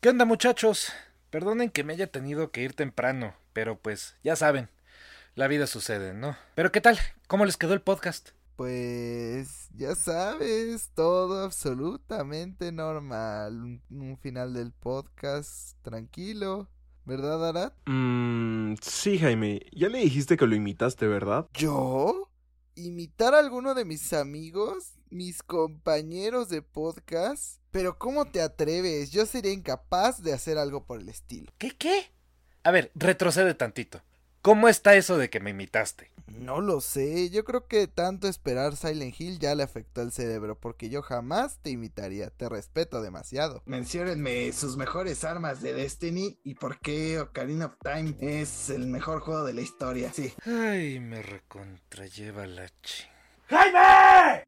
¿Qué onda muchachos? Perdonen que me haya tenido que ir temprano, pero pues ya saben, la vida sucede, ¿no? Pero ¿qué tal? ¿Cómo les quedó el podcast? Pues ya sabes, todo absolutamente normal. Un, final del podcast tranquilo. ¿Verdad, Arad? Mmm, sí, Jaime. Ya le dijiste que lo imitaste, ¿verdad? ¿Yo? ¿Imitar a alguno de mis amigos? ¿Mis compañeros de podcast? Pero ¿cómo te atreves? Yo sería incapaz de hacer algo por el estilo. ¿Qué qué? A ver, retrocede tantito. ¿Cómo está eso de que me imitaste? No lo sé, yo creo que tanto esperar Silent Hill ya le afectó el cerebro, porque yo jamás te imitaría, te respeto demasiado. Menciónenme sus mejores armas de Destiny y por qué Ocarina of Time es el mejor juego de la historia, sí. Ay, me recontralleva la ching... ¡Jaime!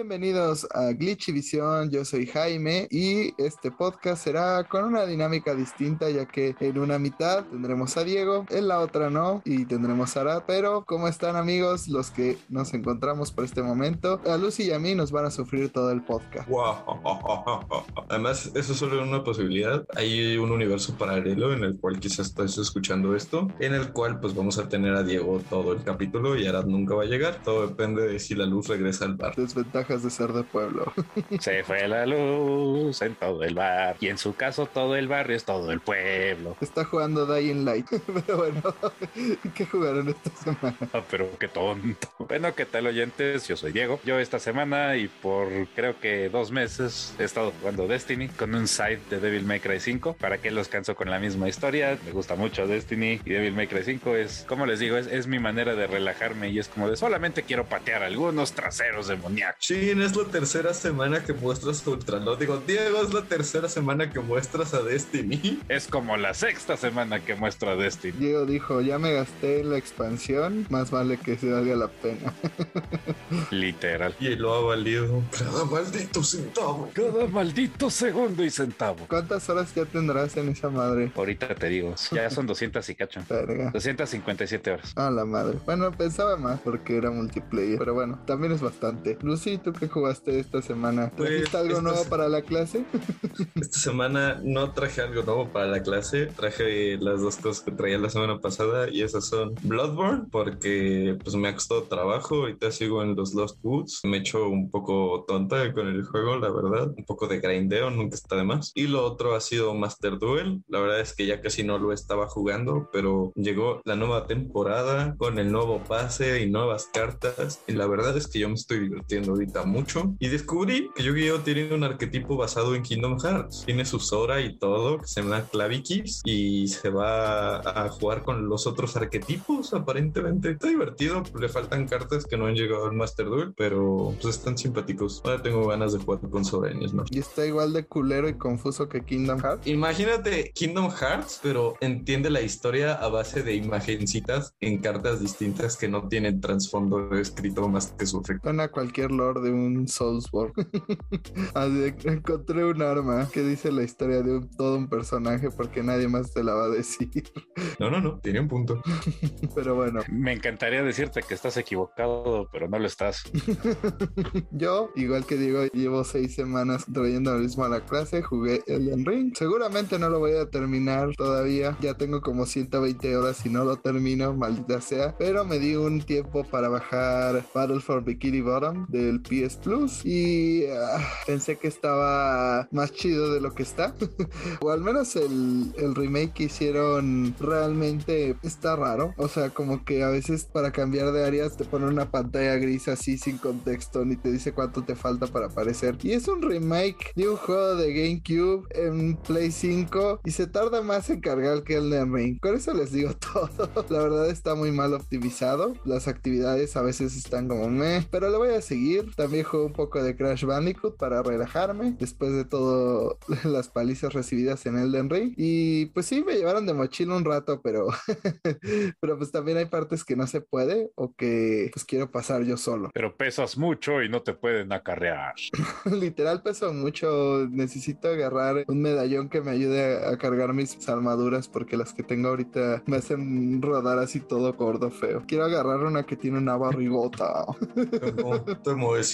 Bienvenidos a Glitchy Visión, yo soy Jaime y este podcast será con una dinámica distinta ya que en una mitad tendremos a Diego, en la otra no y tendremos a Arad, pero ¿cómo están amigos los que nos encontramos por este momento? A Lucy y a mí nos van a sufrir todo el podcast. Wow. Además, eso es solo una posibilidad. Hay un universo paralelo en el cual quizás estés escuchando esto, en el cual pues vamos a tener a Diego todo el capítulo y Arad nunca va a llegar. Todo depende de si la luz regresa al bar. Desventaja de ser de pueblo. Se fue la luz en todo el bar. Y en su caso, todo el barrio es todo el pueblo. Está jugando Dying Light. Pero bueno, ¿qué jugaron esta semana? Ah, pero qué tonto. Bueno, ¿qué tal, oyentes? Yo soy Diego. Yo esta semana y por creo que dos meses he estado jugando Destiny con un side de Devil May Cry 5. ¿Para que los canso con la misma historia? Me gusta mucho Destiny y Devil May Cry 5 es, como les digo, es, es mi manera de relajarme y es como de solamente quiero patear algunos traseros demoníacos. Sí, es la tercera semana que muestras Ultranot. Digo, Diego, es la tercera semana que muestras a Destiny. Es como la sexta semana que muestra a Destiny. Diego dijo, ya me gasté la expansión, más vale que se valga la pena. Literal. Y lo ha valido cada maldito centavo. Cada maldito segundo y centavo. ¿Cuántas horas ya tendrás en esa madre? Ahorita te digo, ya son 200 y cacho. 257 horas. Ah, la madre. Bueno, pensaba más porque era multiplayer, pero bueno, también es bastante. Lucy, ¿tú qué jugaste esta semana? ¿Trajiste pues, algo nuevo para la clase? esta semana no traje algo nuevo para la clase. Traje las dos cosas que traía la semana pasada y esas son Bloodborne, porque pues me ha costado trabajo. Ahorita sigo en los Lost Woods. Me echo un poco tonta con el juego, la verdad. Un poco de grindeo, nunca está de más. Y lo otro ha sido Master Duel. La verdad es que ya casi no lo estaba jugando, pero llegó la nueva temporada con el nuevo pase y nuevas cartas. Y la verdad es que yo me estoy divirtiendo ahorita mucho y descubrí que Yu-Gi-Oh tiene un arquetipo basado en Kingdom Hearts. Tiene su Sora y todo, que se llama Clavikis y se va a jugar con los otros arquetipos, aparentemente. Está divertido, le faltan cartas que no han llegado al Master Duel, pero pues están simpáticos. Ahora tengo ganas de jugar con Sora en Y está igual de culero y confuso que Kingdom Hearts. Imagínate Kingdom Hearts, pero entiende la historia a base de imagencitas en cartas distintas que no tienen trasfondo escrito más que su efecto. a cualquier lore de un Soulsborne. Así encontré un arma que dice la historia de todo un personaje porque nadie más te la va a decir. No, no, no, tiene un punto. Pero bueno. Me encantaría decirte que estás equivocado, pero no lo estás. Yo, igual que digo, llevo seis semanas trayendo al mismo a la clase, jugué Elden Ring. Seguramente no lo voy a terminar todavía. Ya tengo como 120 horas y no lo termino, maldita sea. Pero me di un tiempo para bajar Battle for Bikini Bottom del PS Plus y ah, pensé que estaba más chido de lo que está. o al menos el, el remake que hicieron realmente está raro. O sea, como que a veces para cambiar de áreas te pone una pantalla gris así sin contexto ni te dice cuánto te falta para aparecer. Y es un remake de un juego de GameCube en Play 5 y se tarda más en cargar que el de Ring. Con eso les digo todo. La verdad está muy mal optimizado. Las actividades a veces están como meh, pero lo voy a seguir. También juego un poco de Crash Bandicoot para relajarme después de todo las palizas recibidas en Elden Ring. Y pues sí, me llevaron de mochila un rato, pero, pero pues también hay partes que no se puede o que pues quiero pasar yo solo. Pero pesas mucho y no te pueden acarrear. Literal peso mucho. Necesito agarrar un medallón que me ayude a, cargar mis armaduras porque las que tengo ahorita me hacen rodar así todo gordo feo. Quiero agarrar una que tiene una barrigota.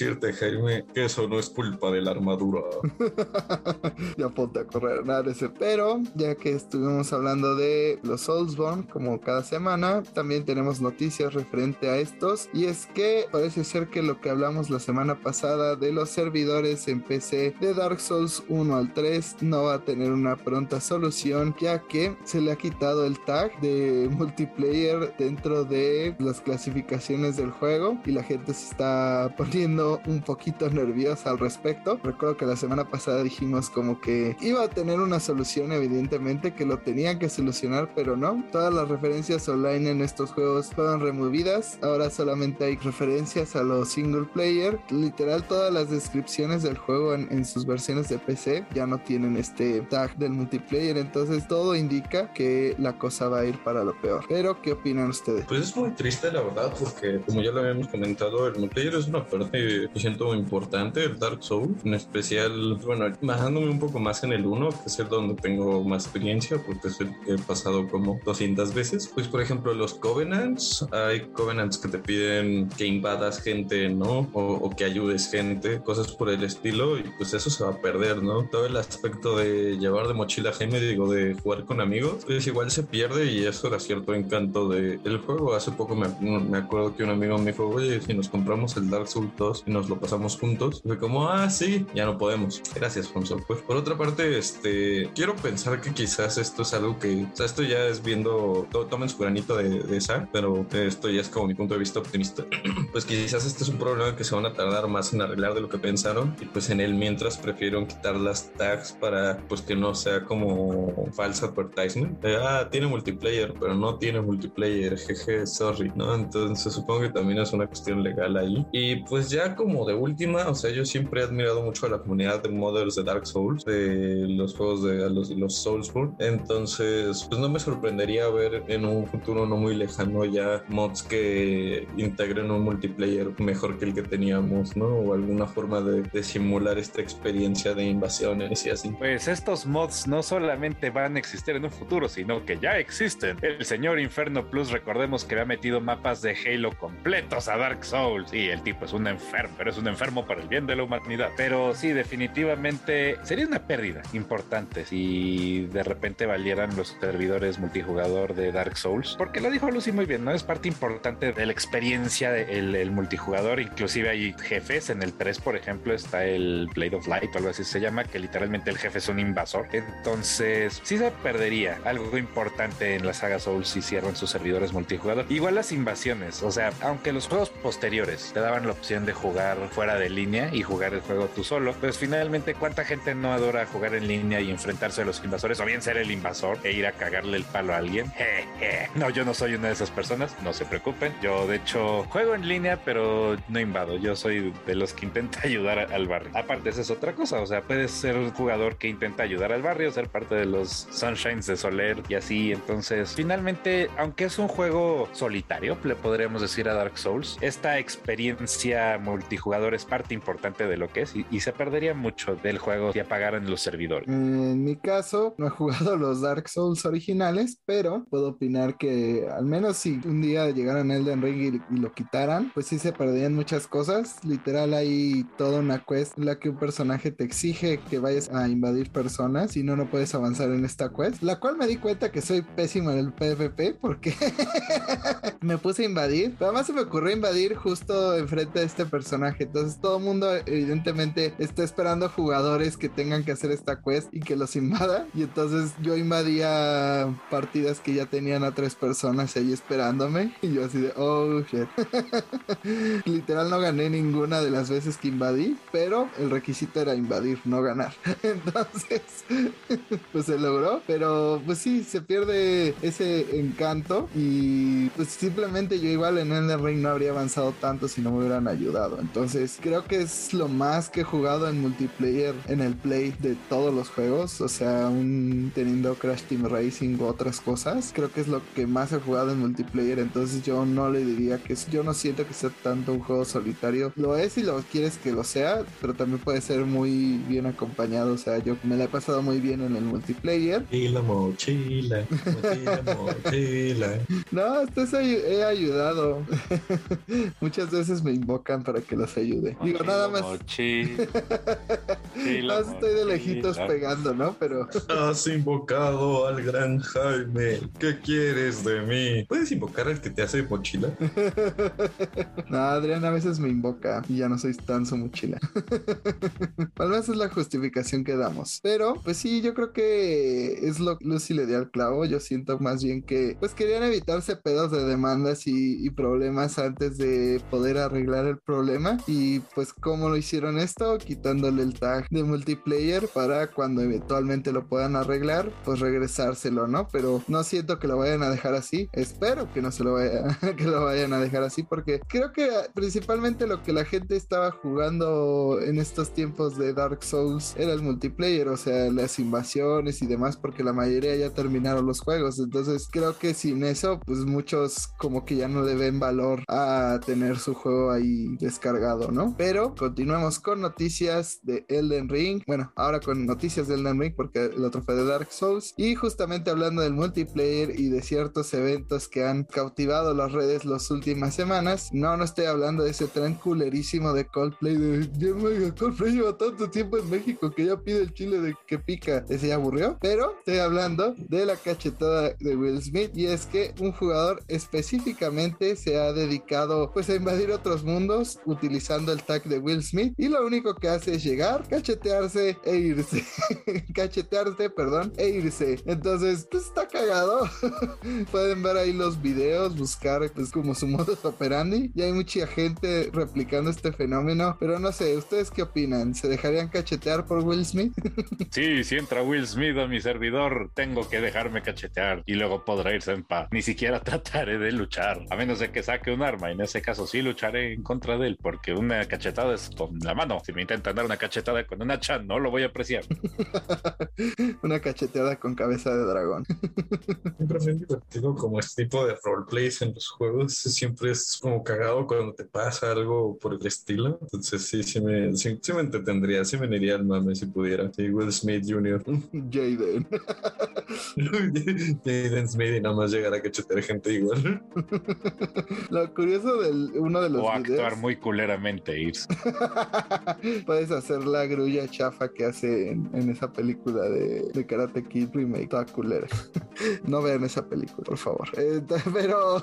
Decirte, Jaime, que eso no es culpa de la armadura. ya ponte a correr, nada ese. Pero ya que estuvimos hablando de los Soulsborne, como cada semana, también tenemos noticias referente a estos. Y es que parece ser que lo que hablamos la semana pasada de los servidores en PC de Dark Souls 1 al 3 no va a tener una pronta solución, ya que se le ha quitado el tag de multiplayer dentro de las clasificaciones del juego y la gente se está poniendo un poquito nerviosa al respecto. Recuerdo que la semana pasada dijimos como que iba a tener una solución, evidentemente, que lo tenían que solucionar, pero no. Todas las referencias online en estos juegos fueron removidas. Ahora solamente hay referencias a los single player. Literal, todas las descripciones del juego en, en sus versiones de PC ya no tienen este tag del multiplayer. Entonces todo indica que la cosa va a ir para lo peor. Pero, ¿qué opinan ustedes? Pues es muy triste, la verdad, porque como ya lo habíamos comentado, el multiplayer es una parte que siento importante del Dark Souls. En especial, bueno, bajándome un poco más en el 1, que es el donde tengo más experiencia, porque es el que he pasado como 200 veces. Pues, por ejemplo, los Covenants, hay Covenants que te piden que invadas gente, ¿no? O, que ayudes gente, cosas por el estilo, y pues eso se va a perder, ¿no? Todo el aspecto de llevar de mochila Jaime, digo, de jugar con amigos, pues igual se pierde y eso era cierto encanto de, del juego. Hace poco me, me acuerdo que un amigo me dijo, oye, si nos compramos el Dark Souls 2 y nos lo pasamos juntos, fue como, ah, sí, ya no podemos. Gracias, Fonso. Pues por otra parte, este, quiero pensar que quizás esto es algo que, o sea, esto ya es viendo, to, tomen su granito de, de esa, pero esto ya es como mi punto de vista optimista. pues quizás este es un problema que se van a tardar más en arreglar de lo que pensaron y pues en el mientras prefirieron quitar las tags para pues que no sea como falsa advertisement. De, ah, tiene multiplayer, pero no tiene multiplayer, jeje, sorry, ¿no? Entonces supongo que también es una cuestión legal ahí. Y pues ya como de última, o sea, yo siempre he admirado mucho a la comunidad de modders de Dark Souls, de los juegos de los, los Soulsborne. Entonces, pues no me sorprendería ver en un futuro no muy lejano ya mods que integren un multiplayer mejor que el que teníamos, ¿no? O alguna forma de, de simular esta experiencia de invasiones y así. Pues estos mods no solamente van a existir en un futuro, sino que ya existen. El señor Inferno Plus, recordemos que había metido mapas de Halo completos a Dark Souls. Y el tipo es un enfermo, pero es un enfermo para el bien de la humanidad. Pero sí, definitivamente sería una pérdida importante si de repente valieran los servidores multijugador de Dark Souls. Porque lo dijo Lucy muy bien, ¿no? Es parte importante de la experiencia del el multijugador. Inclusive hay jefes. En el 3, por ejemplo, está el Blade of Light o algo así se llama, que literalmente el jefe es un invasor. Entonces, sí se perdería algo importante en la saga Souls si cierran sus servidores multijugador. Igual las invasiones, o sea, aunque los juegos posteriores te daban la opción de jugar fuera de línea y jugar el juego tú solo, pues finalmente, ¿cuánta gente no adora jugar en línea y enfrentarse a los invasores o bien ser el invasor e ir a cagarle el palo a alguien? No, yo no soy una de esas personas, no se preocupen. Yo, de hecho, juego en línea, pero no invado. Yo soy de los que intenta ayudar al barrio. Aparte, esa es otra cosa, o sea, puedes ser un jugador que intenta ayudar al barrio, ser parte de los Sunshines de Soler y así. Entonces, finalmente, aunque es un juego solitario, le podríamos decir a Dark Souls, esta experiencia multijugador es parte importante de lo que es y, se perdería mucho del juego si apagaran los servidores. En mi caso, no he jugado los Dark Souls originales, pero puedo opinar que al menos si un día llegaran Elden Ring y, lo quitaran, pues sí se perderían muchas cosas. Literal, hay toda una quest en la que un personaje te exige que vayas a invadir personas y no, no puedes avanzar en esta quest. La cual me di cuenta que soy pésimo en el PvP porque me puse a invadir. Pero además se me ocurrió invadir justo enfrente de este personaje. Entonces todo el mundo evidentemente está esperando jugadores que tengan que hacer esta quest y que los invada. Y entonces yo invadía partidas que ya tenían a tres personas ahí esperándome. Y yo así de, oh shit. Literal no gané ninguna de las veces que invadí, pero el requisito era invadir no ganar. Entonces, pues se logró, pero pues sí, se pierde ese encanto y pues simplemente yo igual en Elden Ring no habría avanzado tanto si no me hubieran ayudado. Entonces, creo que es lo más que he jugado en multiplayer en el play de todos los juegos, o sea, un teniendo Crash Team Racing u otras cosas, creo que es lo que más he jugado en multiplayer, entonces yo no le diría que yo no siento que sea tanto un juego solitario. Lo es si lo quieres que lo sea, pero también puede ser muy bien acompañado, o sea, yo me la he pasado muy bien en el multiplayer. Y la mochila, mochila, mochila. No, esto he ayudado. Muchas veces me invocan para que los ayude. Digo, nada más. Mochila. Más estoy de lejitos pegando, ¿no? Pero. Has invocado al gran Jaime. ¿Qué quieres de mí? ¿Puedes invocar al que te hace mochila? no, Adrián a veces me invoca y ya no soy tan su mochila. Al menos es la justificación que damos. Pero, pues sí, yo creo que es lo que Lucy le dio al clavo. Yo siento más bien que, pues querían evitarse pedos de demandas y, y problemas antes de poder arreglar el problema. Y pues, ¿cómo lo hicieron esto? Quitándole el tag de multiplayer para cuando eventualmente lo puedan arreglar, pues regresárselo, ¿no? Pero no siento que lo vayan a dejar así. Espero que no se lo vaya, que lo vayan a dejar así porque creo que principalmente lo que la gente estaba jugando en estos tiempos de Dark Souls era el multiplayer, o sea, las invasiones y demás, porque la mayoría ya terminaron los juegos. Entonces creo que sin eso, pues muchos como que ya no le ven valor a tener su juego ahí descargado, ¿no? Pero continuamos con noticias de Elden Ring. Bueno, ahora con noticias de Elden Ring porque el otro de Dark Souls. Y justamente hablando del multiplayer y de ciertos eventos que han cautivado las redes las últimas semanas. No, no estoy hablando de ese tren culerísimo de Coldplay. De, Coldplay lleva tanto tiempo en México que ya pide el chile de que pica. Ese ya aburrió. Pero estoy hablando de la cachetada de Will Smith. Y es que un jugador específicamente se ha dedicado pues a invadir otros mundos utilizando el tag de Will Smith. Y lo único que hace es llegar, cachetearse e irse. cachetearse, perdón, e irse. Entonces, pues está cagado. Pueden ver ahí los videos, buscar pues como su modus operandi. Y hay mucha gente replicando este fenómeno. Pero no sé, ¿ustedes qué opinan? ¿Se dejarían cachetear por Will Smith? sí, si entra Will Smith a mi servidor, tengo que dejarme cachetear y luego podrá irse en paz. Ni siquiera trataré de luchar, a menos de que saque un arma. En ese caso sí lucharé en contra de él, porque una cachetada es con la mano. Si me intentan dar una cachetada con un hacha, no lo voy a apreciar. una cacheteada con cabeza de dragón. Siempre es divertido como este tipo de roleplays en los juegos. Siempre es como cagado cuando te pasa algo por el estilo. Entonces sí, sí me, sí, me entretendría, sí me iría al mame si pudiera. Sí, Will Smith Jr. Jaden. Jaden Smith y nada más llegar a cachetear gente igual. Lo curioso de uno de los o videos... actuar muy culeramente irse. Puedes hacer la grulla chafa que hace en, en esa película de, de, Karate Kid Remake, toda culera. no vean esa película, por favor. Eh, pero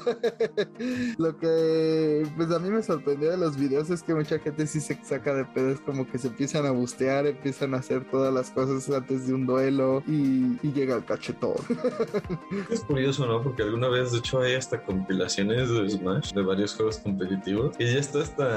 lo que pues a mí me sorprendió de los videos es que mucha gente sí se saca de pedo, es como que se empiezan a bustear, empiezan a hacer todas las cosas antes de un duelo y, y llega el cachetón. es curioso, ¿no? Porque alguna vez, de hecho, hay hasta compilaciones de Smash, de varios juegos competitivos, y ya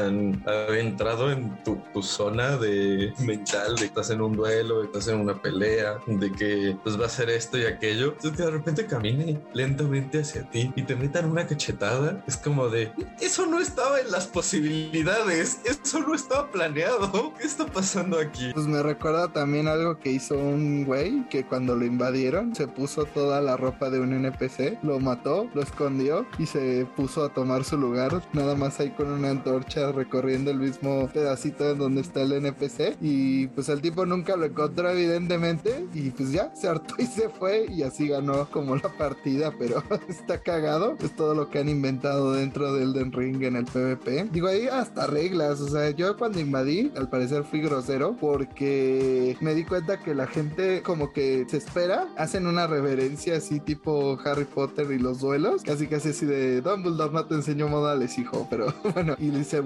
estás tan adentrado en tu, zona de mental, de que estás en un duelo, de que estás en una pelea, de que pues va a ser esto y aquello. Entonces de repente camine lentamente hacia ti y te metan una cachetada, es como de, eso no estaba en las posibilidades, eso no estaba planeado, ¿qué está pasando aquí? Pues me recuerda también algo que hizo un güey que cuando lo invadieron se puso toda la ropa de un NPC, lo mató, lo escondió y se puso a tomar su lugar, nada más ahí con una antorcha recorriendo el mismo pedacito donde está el NPC y pues el tipo nunca lo encontró evidentemente. Y pues ya se hartó y se fue. Y así ganó como la partida, pero está cagado, es todo lo que han inventado dentro del Den Ring en el PvP. Digo, ahí hasta reglas, o sea, yo cuando invadí, al parecer fui grosero porque me di cuenta que la gente como que se espera, hacen una reverencia así tipo Harry Potter y los duelos, casi casi así de Dumbledore no te enseñó modales, hijo, pero bueno, y se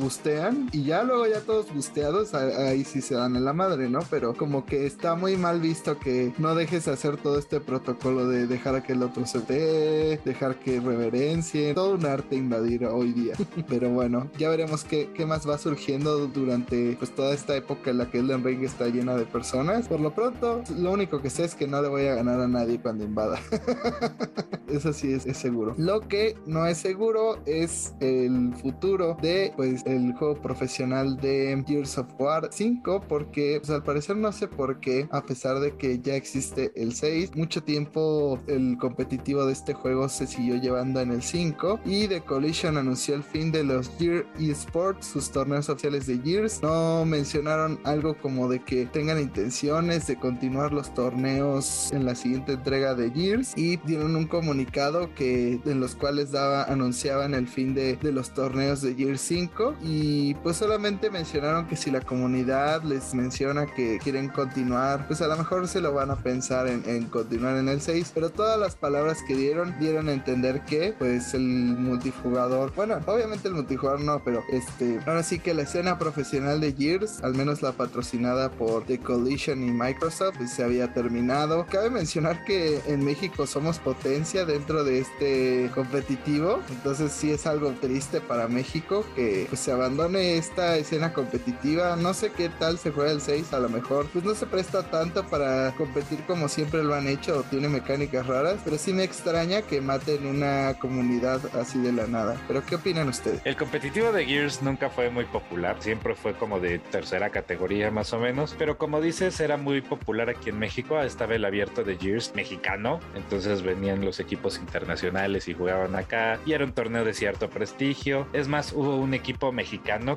y ya luego ya todos busteados, ahí sí se dan en la madre, ¿no? Pero como que está muy mal visto que no dejes hacer todo este protocolo de dejar a que el otro se dé, dejar que reverencie, todo un arte invadir hoy día. Pero bueno, ya veremos qué, qué más va surgiendo durante pues toda esta época en la que Elden Ring está llena de personas. Por lo pronto, lo único que sé es que no le voy a ganar a nadie cuando invada. Eso sí es, seguro. Lo que no es seguro es el futuro de pues el juego profesional de Gears of War 5 porque pues, al parecer no sé por qué a pesar de que ya existe el 6 mucho tiempo el competitivo de este juego se siguió llevando en el 5 y The Collision anunció el fin de los Gear eSports sus torneos oficiales de Gears. No mencionaron algo como de que tengan intenciones de continuar los torneos en la siguiente entrega de Gears y dieron un comunicado que en los cuales daba anunciaban el fin de, de los torneos de Gears 5 y pues solamente mencionaron que si la comunidad les menciona que quieren continuar pues a lo mejor se lo van a pensar en, en continuar en el 6 pero todas las palabras que dieron dieron a entender que pues el multijugador bueno obviamente el multijugador no pero este ahora sí que la escena profesional de Gears al menos la patrocinada por The Collision y Microsoft pues, se había terminado. Cabe mencionar que en México somos potencia dentro de este competitivo entonces sí es algo triste para México que pues, se abandone esta escena competitiva no sé qué tal se juega el 6 a lo mejor pues no se presta tanto para competir como siempre lo han hecho o tiene mecánicas raras pero sí me extraña que maten una comunidad así de la nada. Pero qué opinan ustedes el competitivo de Gears nunca fue muy popular siempre fue como de tercera categoría más o menos pero como dices era muy popular aquí en México estaba el abierto de Gears mexicano entonces venían los equipos internacionales y jugaban acá y era un torneo de cierto prestigio es más hubo un equipo mexicano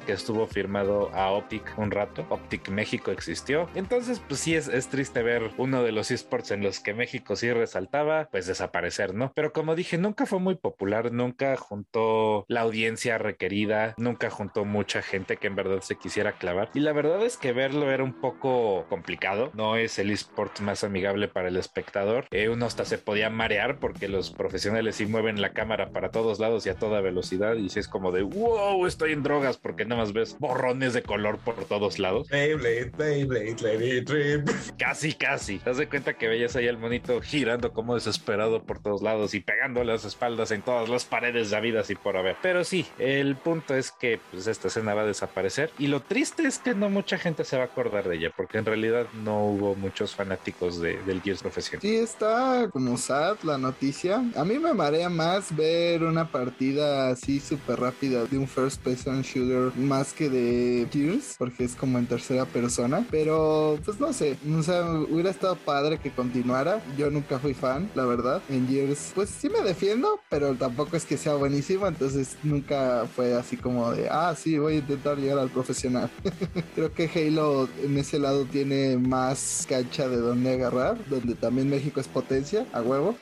que estuvo firmado a Optic un rato Optic México existió. Entonces pues sí es, triste ver uno de los esports en los que México sí resaltaba pues desaparecer no pero como dije nunca fue muy popular nunca juntó la audiencia requerida nunca juntó mucha gente que en verdad se quisiera clavar. Y la verdad es que verlo era un poco complicado. No es el esport más amigable para el espectador. Eh, uno hasta se podía marear porque los profesionales sí mueven la cámara para todos lados y a toda velocidad y si es como de wow estoy en drogas porque nada más ves borrones de color por todos lados. Beyblade, Beyblade, Lady Trip. casi casi. Te das de cuenta que veías ahí al monito girando como desesperado por todos lados y pegando las espaldas en todas las paredes de vidas y por haber. Pero sí el punto es que pues esta escena va a desaparecer. Y lo triste es que no mucha gente se va a acordar de ella porque en realidad no hubo muchos fanáticos de, del Gears profesional. Sí, está como sad la noticia. A mí me marea más ver una partida así súper rápida de un first person shooter más que de Gears, porque es como en tercera persona. Pero, pues no sé, o sea, hubiera estado padre que continuara. Yo nunca fui fan, la verdad. En Gears, pues sí me defiendo, pero tampoco es que sea buenísimo. Entonces nunca fue así como de, ah, sí, voy a intentar llegar al profesional. Creo que Halo en ese lado tiene más cancha de donde agarrar, donde también México es potencia, a huevo.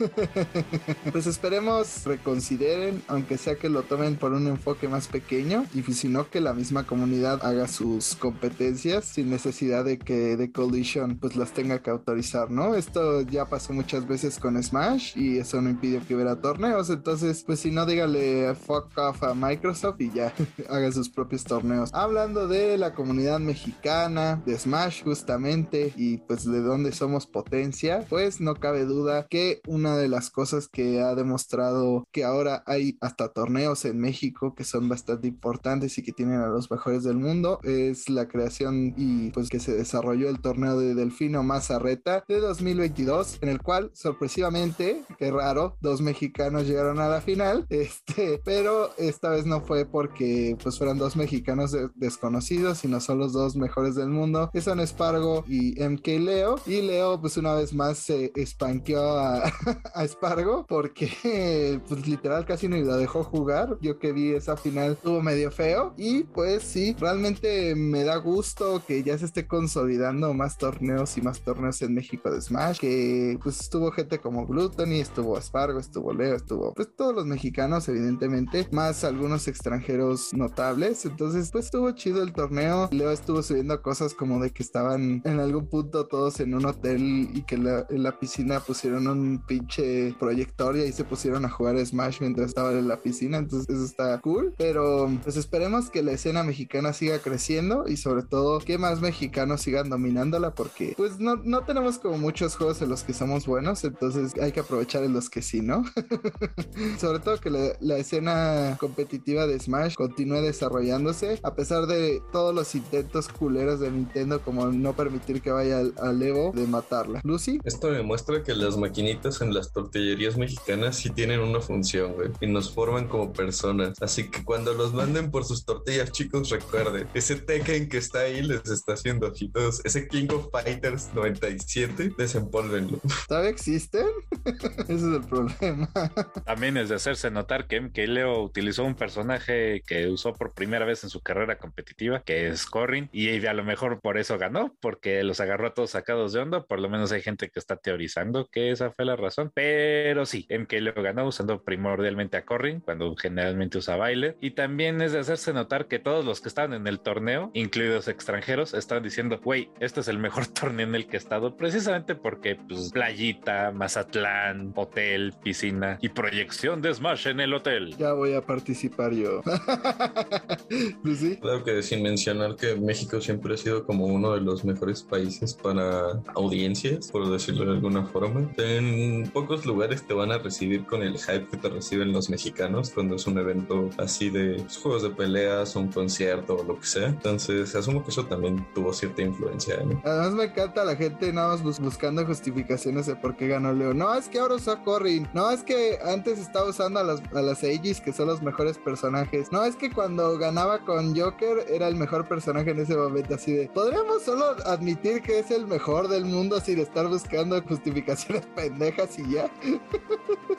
pues esperemos reconsideren, aunque sea que lo tomen por un enfoque más pequeño y si no que la misma comunidad haga sus competencias sin necesidad de que The Collision pues las tenga que autorizar, ¿no? Esto ya pasó muchas veces con Smash y eso no impidió que hubiera torneos, entonces pues si no dígale fuck off a Microsoft y ya haga sus propios torneos. Hablando de la comunidad mexicana, de Smash justamente y pues de dónde somos potencia, pues no cabe duda que una de las cosas que ha demostrado que ahora hay hasta torneos en México que son bastante importantes y que tienen a los mejores del mundo. Es la creación y pues que se desarrolló el torneo de Delfino Mazarreta de 2022 en el cual sorpresivamente, qué raro, dos mexicanos llegaron a la final, este, pero esta vez no fue porque pues fueran dos mexicanos de desconocidos, sino son los dos mejores del mundo, son Espargo y MK Leo. Y Leo pues una vez más se espanqueó a, a Espargo porque pues literal casi ni lo dejó jugar. Yo que vi esa final estuvo medio feo y pues sí, realmente me da gusto que ya se esté consolidando más torneos y más torneos en México de Smash, que pues estuvo gente como Gluttony, estuvo Espargo, estuvo Leo, estuvo pues todos los mexicanos evidentemente, más algunos extranjeros notables, entonces pues estuvo chido el torneo. Leo estuvo subiendo cosas como de que estaban en algún punto todos en un hotel y que en la piscina pusieron un pinche proyector y ahí se pusieron a jugar Smash mientras estaban en la piscina, entonces eso está cool, pero pues esperemos que la escena mexicana siga creciendo y sobre todo que más mexicanos sigan dominándola porque pues no, no tenemos como muchos juegos en los que somos buenos, entonces hay que aprovechar en los que sí, ¿no? sobre todo que la, la escena competitiva de Smash continúe desarrollándose a pesar de todos los intentos culeros de Nintendo como no permitir que vaya al, Evo de matarla. Lucy. Esto demuestra que las maquinitas en las tortillerías mexicanas sí tienen una función, güey, y nos forman como personas. Así que cuando los manden por sus tortillas, chicos, recuerden, ese Tekken que está ahí les está haciendo ojitos. Ese King of Fighters 97, desempólvenlo. ¿Todavía existen? Ese es el problema. También es de hacerse notar que MK Leo utilizó un personaje que usó por primera vez en su carrera competitiva, que es Corrin, y a lo mejor por eso ganó, porque los agarró a todos sacados de onda. Por lo menos hay gente que está teorizando que esa fue la razón. Pero sí, MK Leo ganó usando primordialmente a Corrin, cuando generalmente usa baile. Y también es de hacerse notar que todos los que estaban en el torneo, incluidos extranjeros, estaban diciendo, güey, este es el mejor torneo en el que he estado, precisamente porque, pues, playita, Mazatlán, hotel, piscina y proyección de Smash en el hotel. Ya voy a participar yo. ¿Sí? Claro que sin mencionar que México siempre ha sido como uno de los mejores países para audiencias, por decirlo de alguna forma. En pocos lugares te van a recibir con el hype que te reciben los mexicanos cuando es un evento así de pues, juegos de peleas, un concierto o lo que sea. Entonces, asumo que eso también tuvo cierta influencia. Además, me encanta la gente nada más buscando justificaciones de por qué ganó Leo. No, es que ahora usa Corrin. No, es que antes estaba usando a las, a las Aegis, que son los mejores personajes. No, es que cuando ganaba con Joker era el mejor personaje en ese momento. Así de, podríamos solo admitir que es el mejor del mundo sin estar buscando justificaciones pendejas y ya.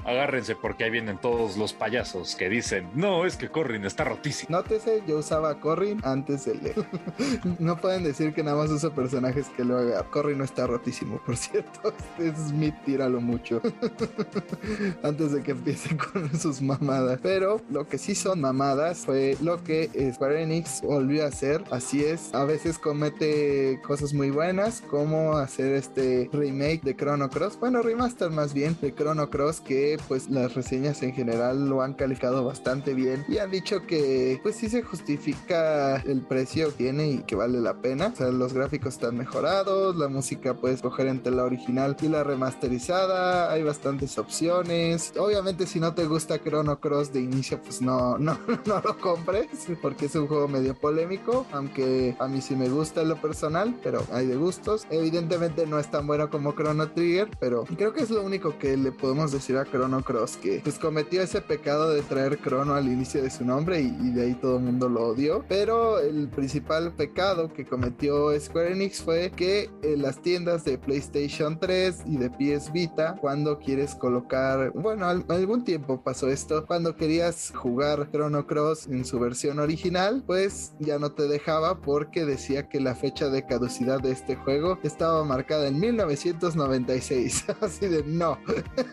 Agárrense porque ahí vienen todos los payasos que dicen, no, es que Corrin está rotísimo. Yo usaba Corrin antes de no pueden decir que nada más uso personajes que lo haga. Corrin no está rotísimo, por cierto. Es Smith, tíralo mucho. antes de que empiecen con sus mamadas. Pero lo que sí son mamadas fue lo que Square Enix volvió a hacer. Así es, a veces comete cosas muy buenas, como hacer este remake de Chrono Cross. Bueno, remaster más bien de Chrono Cross, que pues las reseñas en general lo han calificado bastante bien y han dicho que pues sí se justifica el precio que tiene y que vale la pena. O sea, los gráficos están mejorados, la música puedes coger entre la original y la remasterizada, hay bastantes opciones. Obviamente si no te gusta Chrono Cross de inicio, pues no, no, no lo compres porque es un juego medio polémico, aunque a mí sí me gusta en lo personal, pero hay de gustos. Evidentemente no es tan bueno como Chrono Trigger, pero creo que es lo único que le podemos decir a Chrono Cross, que pues cometió ese pecado de traer Chrono al inicio de su nombre y, de ahí todo el mundo lo odió. Pero el principal pecado que cometió Square Enix fue que en las tiendas de PlayStation 3 y de PS Vita, cuando quieres colocar, bueno, algún tiempo pasó esto, cuando querías jugar Chrono Cross en su versión original, pues ya no te dejaba porque decía que la fecha de caducidad de este juego estaba marcada en 1996. Así de no.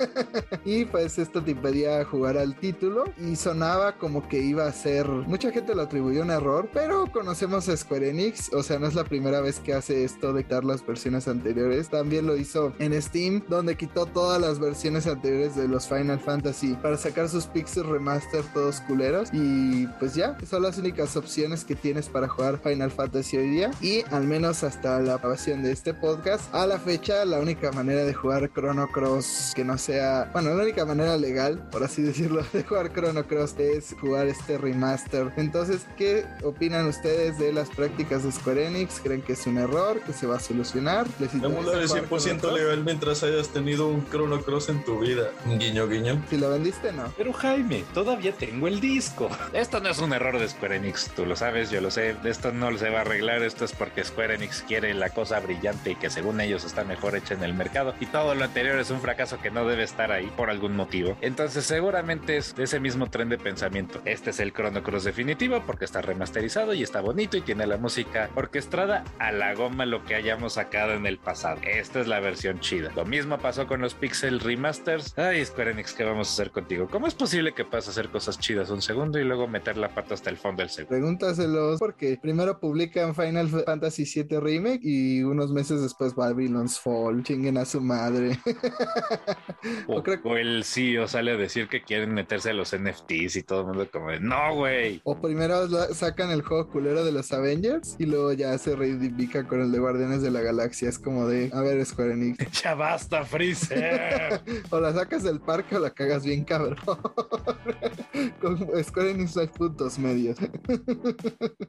y pues esto te impedía jugar al título y sonaba como que iba a ser. Mucha gente lo atribuyó un error, pero conocemos a Square Enix, o sea, no es la primera vez que hace esto de quitar las versiones anteriores. También lo hizo en Steam, donde quitó todas las versiones anteriores de los Final Fantasy para sacar sus Pixel Remaster todos culeros. Y pues ya, son las únicas opciones que tienes para jugar Final Fantasy hoy día. Y al menos hasta la grabación de este podcast, a la fecha, la única manera de jugar Chrono Cross que no sea, bueno, la única manera legal, por así decirlo, de jugar Chrono Cross es jugar este remaster. Entonces, ¿qué opinan ustedes de las prácticas de Square Enix? ¿Creen que es un error? ¿Que se va a solucionar? ¿Les Emular es 100% legal mientras hayas tenido un Chrono Cross en tu vida. Guiño, guiño. Si lo vendiste, no. Pero Jaime, todavía tengo el disco. Esto no es un error de Square Enix, tú lo sabes, yo lo sé. Esto no se va a arreglar, esto es porque Square Enix quiere la cosa brillante y que según ellos está mejor hecha en el mercado. Y todo lo anterior es un fracaso que no debe estar ahí por algún motivo. Entonces seguramente es de ese mismo tren de pensamiento. Este es el Chrono Cross definitivo porque está remasterizado y está bonito y tiene la música orquestada a la goma lo que hayamos sacado en el pasado. Esta es la versión chida. Lo mismo pasó con los Pixel Remasters. Ay, Square Enix, ¿qué vamos a hacer contigo? ¿Cómo es posible que puedas hacer cosas chidas un segundo y luego meter la pata hasta el fondo del segundo? Pregúntaselos porque primero publican Final Fantasy VII Remake y unos meses después Babylon's Fall. Chinguen a su madre. o, creo... o el CEO sale a decir que quieren meterse a los NFTs y todo el mundo como de, no, güey. O primero sacan el juego culero de los Avengers y luego ya se reivindica con el de Guardianes de la Galaxia. Es como de, a ver, Square Enix. ya basta, Freezer. o la sacas del parque o la cagas bien cabrón. con Square Enix Live puntos medios.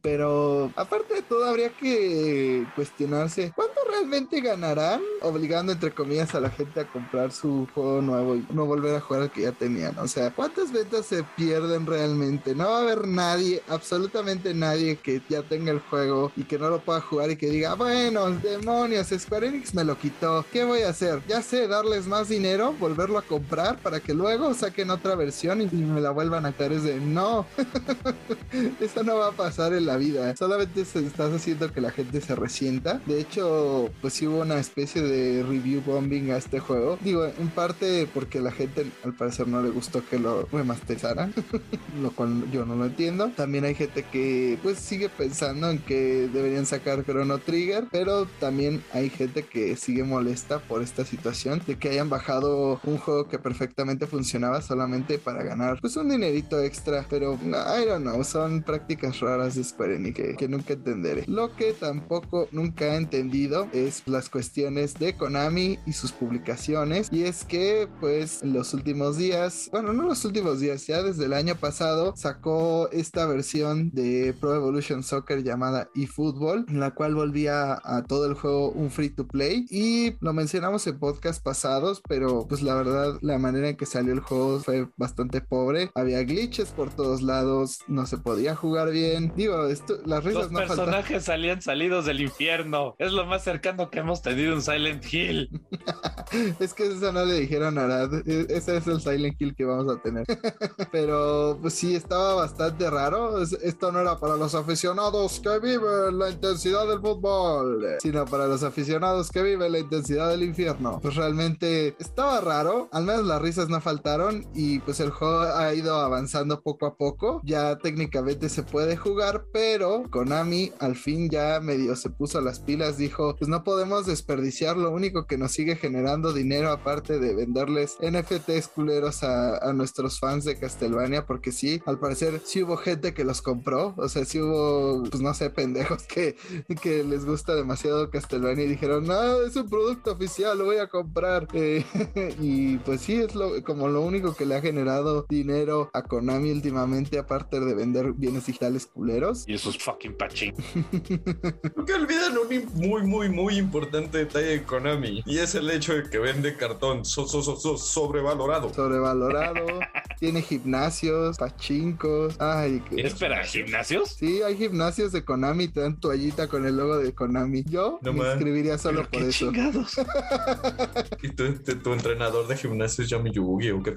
Pero aparte de todo, habría que cuestionarse cuánto realmente ganarán obligando entre comillas a la gente a comprar su juego nuevo y no volver a jugar al que ya tenían. O sea, ¿cuántas ventas se pierden realmente? No va a haber nadie, absolutamente nadie que ya tenga el juego y que no lo pueda jugar y que diga, bueno, demonios, Square Enix me lo quitó. ¿Qué voy a hacer? Ya sé, darles más dinero, volverlo a comprar para que luego saquen otra versión y, me la vuelvan a caer. Es de no, eso no va a pasar en la vida. Solamente estás haciendo que la gente se resienta. De hecho, pues sí hubo una especie de review bombing a este juego. Digo, en parte porque la gente al parecer no le gustó que lo remasterizaran, lo cual yo no lo entiendo. También hay gente que pues sigue pensando en que deberían sacar Chrono Trigger, pero también hay gente que sigue molesta por esta situación de que hayan bajado un juego que perfectamente funcionaba solamente para ganar pues un dinerito extra, pero I don't know, son prácticas raras de Square Enix que, que nunca entenderé. Lo que tampoco nunca he entendido es las cuestiones de Konami y sus publicaciones. Y es que pues en los últimos días, bueno, no los últimos días, ya desde el año pasado sacó esta versión de Pro Evolution Soccer llamada eFootball, en la cual volvía a todo el juego un free to play. Y lo mencionamos en podcast pasados, pero pues la verdad la manera en que salió el juego fue bastante pobre, había glitches por todos lados, no se podía jugar bien, digo, esto, las risas Los personajes salían salidos del infierno, es lo más cercano que hemos tenido en Silent Hill. es que eso no le dijeron a Arad, e, ese es el Silent Hill que vamos a tener. pero pues sí, estaba bastante raro, esto no era para los aficionados que viven la intensidad del fútbol, sino para los aficionados que viven la intensidad del infierno. Pues realmente estaba raro, al menos las risas no faltaron y pues el juego ha ido avanzando poco a poco. Ya técnicamente se puede jugar, pero Konami al fin ya medio se puso las pilas, dijo, pues no podemos desperdiciar lo único que nos sigue generando dinero aparte de venderles NFTs culeros a, a nuestros fans de Castlevania, porque sí, al parecer sí hubo gente que los compró, o sea, sí hubo, pues no sé, pendejos que, que les gusta demasiado Castlevania y dijeron, no, es un producto oficial, lo voy a comprar. Eh, y pues sí, es lo, como lo único que le ha generado dinero a Konami últimamente, aparte de vender bienes digitales culeros. Y esos fucking pachín. que olvidan un muy, muy, muy importante detalle de Konami. Y es el hecho de que vende cartón so, so, so, sobrevalorado. Sobrevalorado. Tiene gimnasios, pachincos. Ay, ¿qué? ¿Espera, gimnasios? Sí, hay gimnasios de Konami. Te dan toallita con el logo de Konami. Yo me inscribiría solo por eso. ¿Y tu, tu, entrenador de gimnasio se llama Yugi o qué?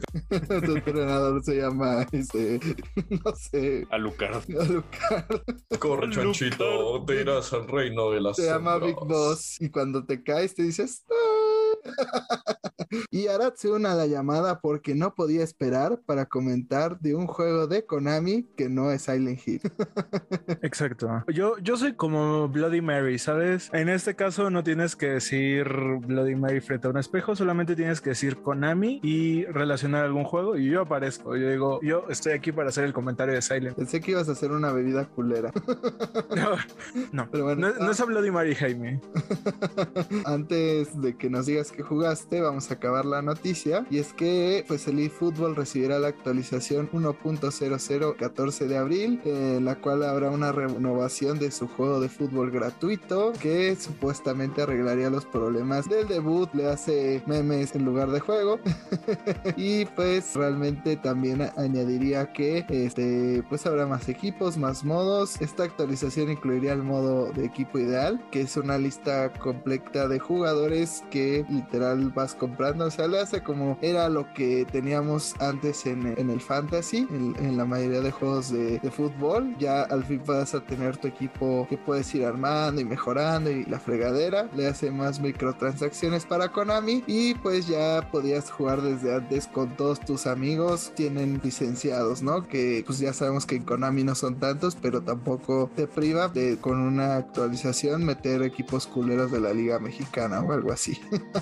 tu entrenador se llama, ese, no sé. Alucard. Alucard. Corre, chanchito, te irás al reino de las Se llama Big Boss. Y cuando te caes te dices... ¡Ah! y Arad se une a la llamada porque no podía esperar para comentar de un juego de Konami que no es Silent Hill. Exacto. Yo, yo soy como Bloody Mary, ¿sabes? En este caso no tienes que decir Bloody Mary frente a un espejo, solamente tienes que decir Konami y relacionar algún juego y yo aparezco. Yo digo, yo estoy aquí para hacer el comentario de Silent. Pensé que ibas a hacer una bebida culera. no, no, Pero bueno, no, no es a Bloody Mary, Jaime. Antes de que nos digas que jugaste, vamos a acabar la noticia y es que pues el eFootball recibirá la actualización 1.00 14 de abril, en la cual habrá una renovación de su juego de fútbol gratuito que supuestamente arreglaría los problemas del debut, le hace memes en lugar de juego y pues realmente también añadiría que este pues habrá más equipos, más modos. Esta actualización incluiría el modo de equipo ideal, que es una lista completa de jugadores que literal vas comprando, o sea, le hace como era lo que teníamos antes en, el fantasy, en, la mayoría de juegos de, fútbol. Ya al fin a tener tu equipo que puedes ir armando y mejorando y la fregadera. Le hace más microtransacciones para Konami y pues ya podías jugar desde antes con todos tus amigos. Tienen licenciados, ¿no? Que pues ya sabemos que en Konami no son tantos, pero tampoco te priva de con una actualización meter equipos culeros de la Liga Mexicana o algo así.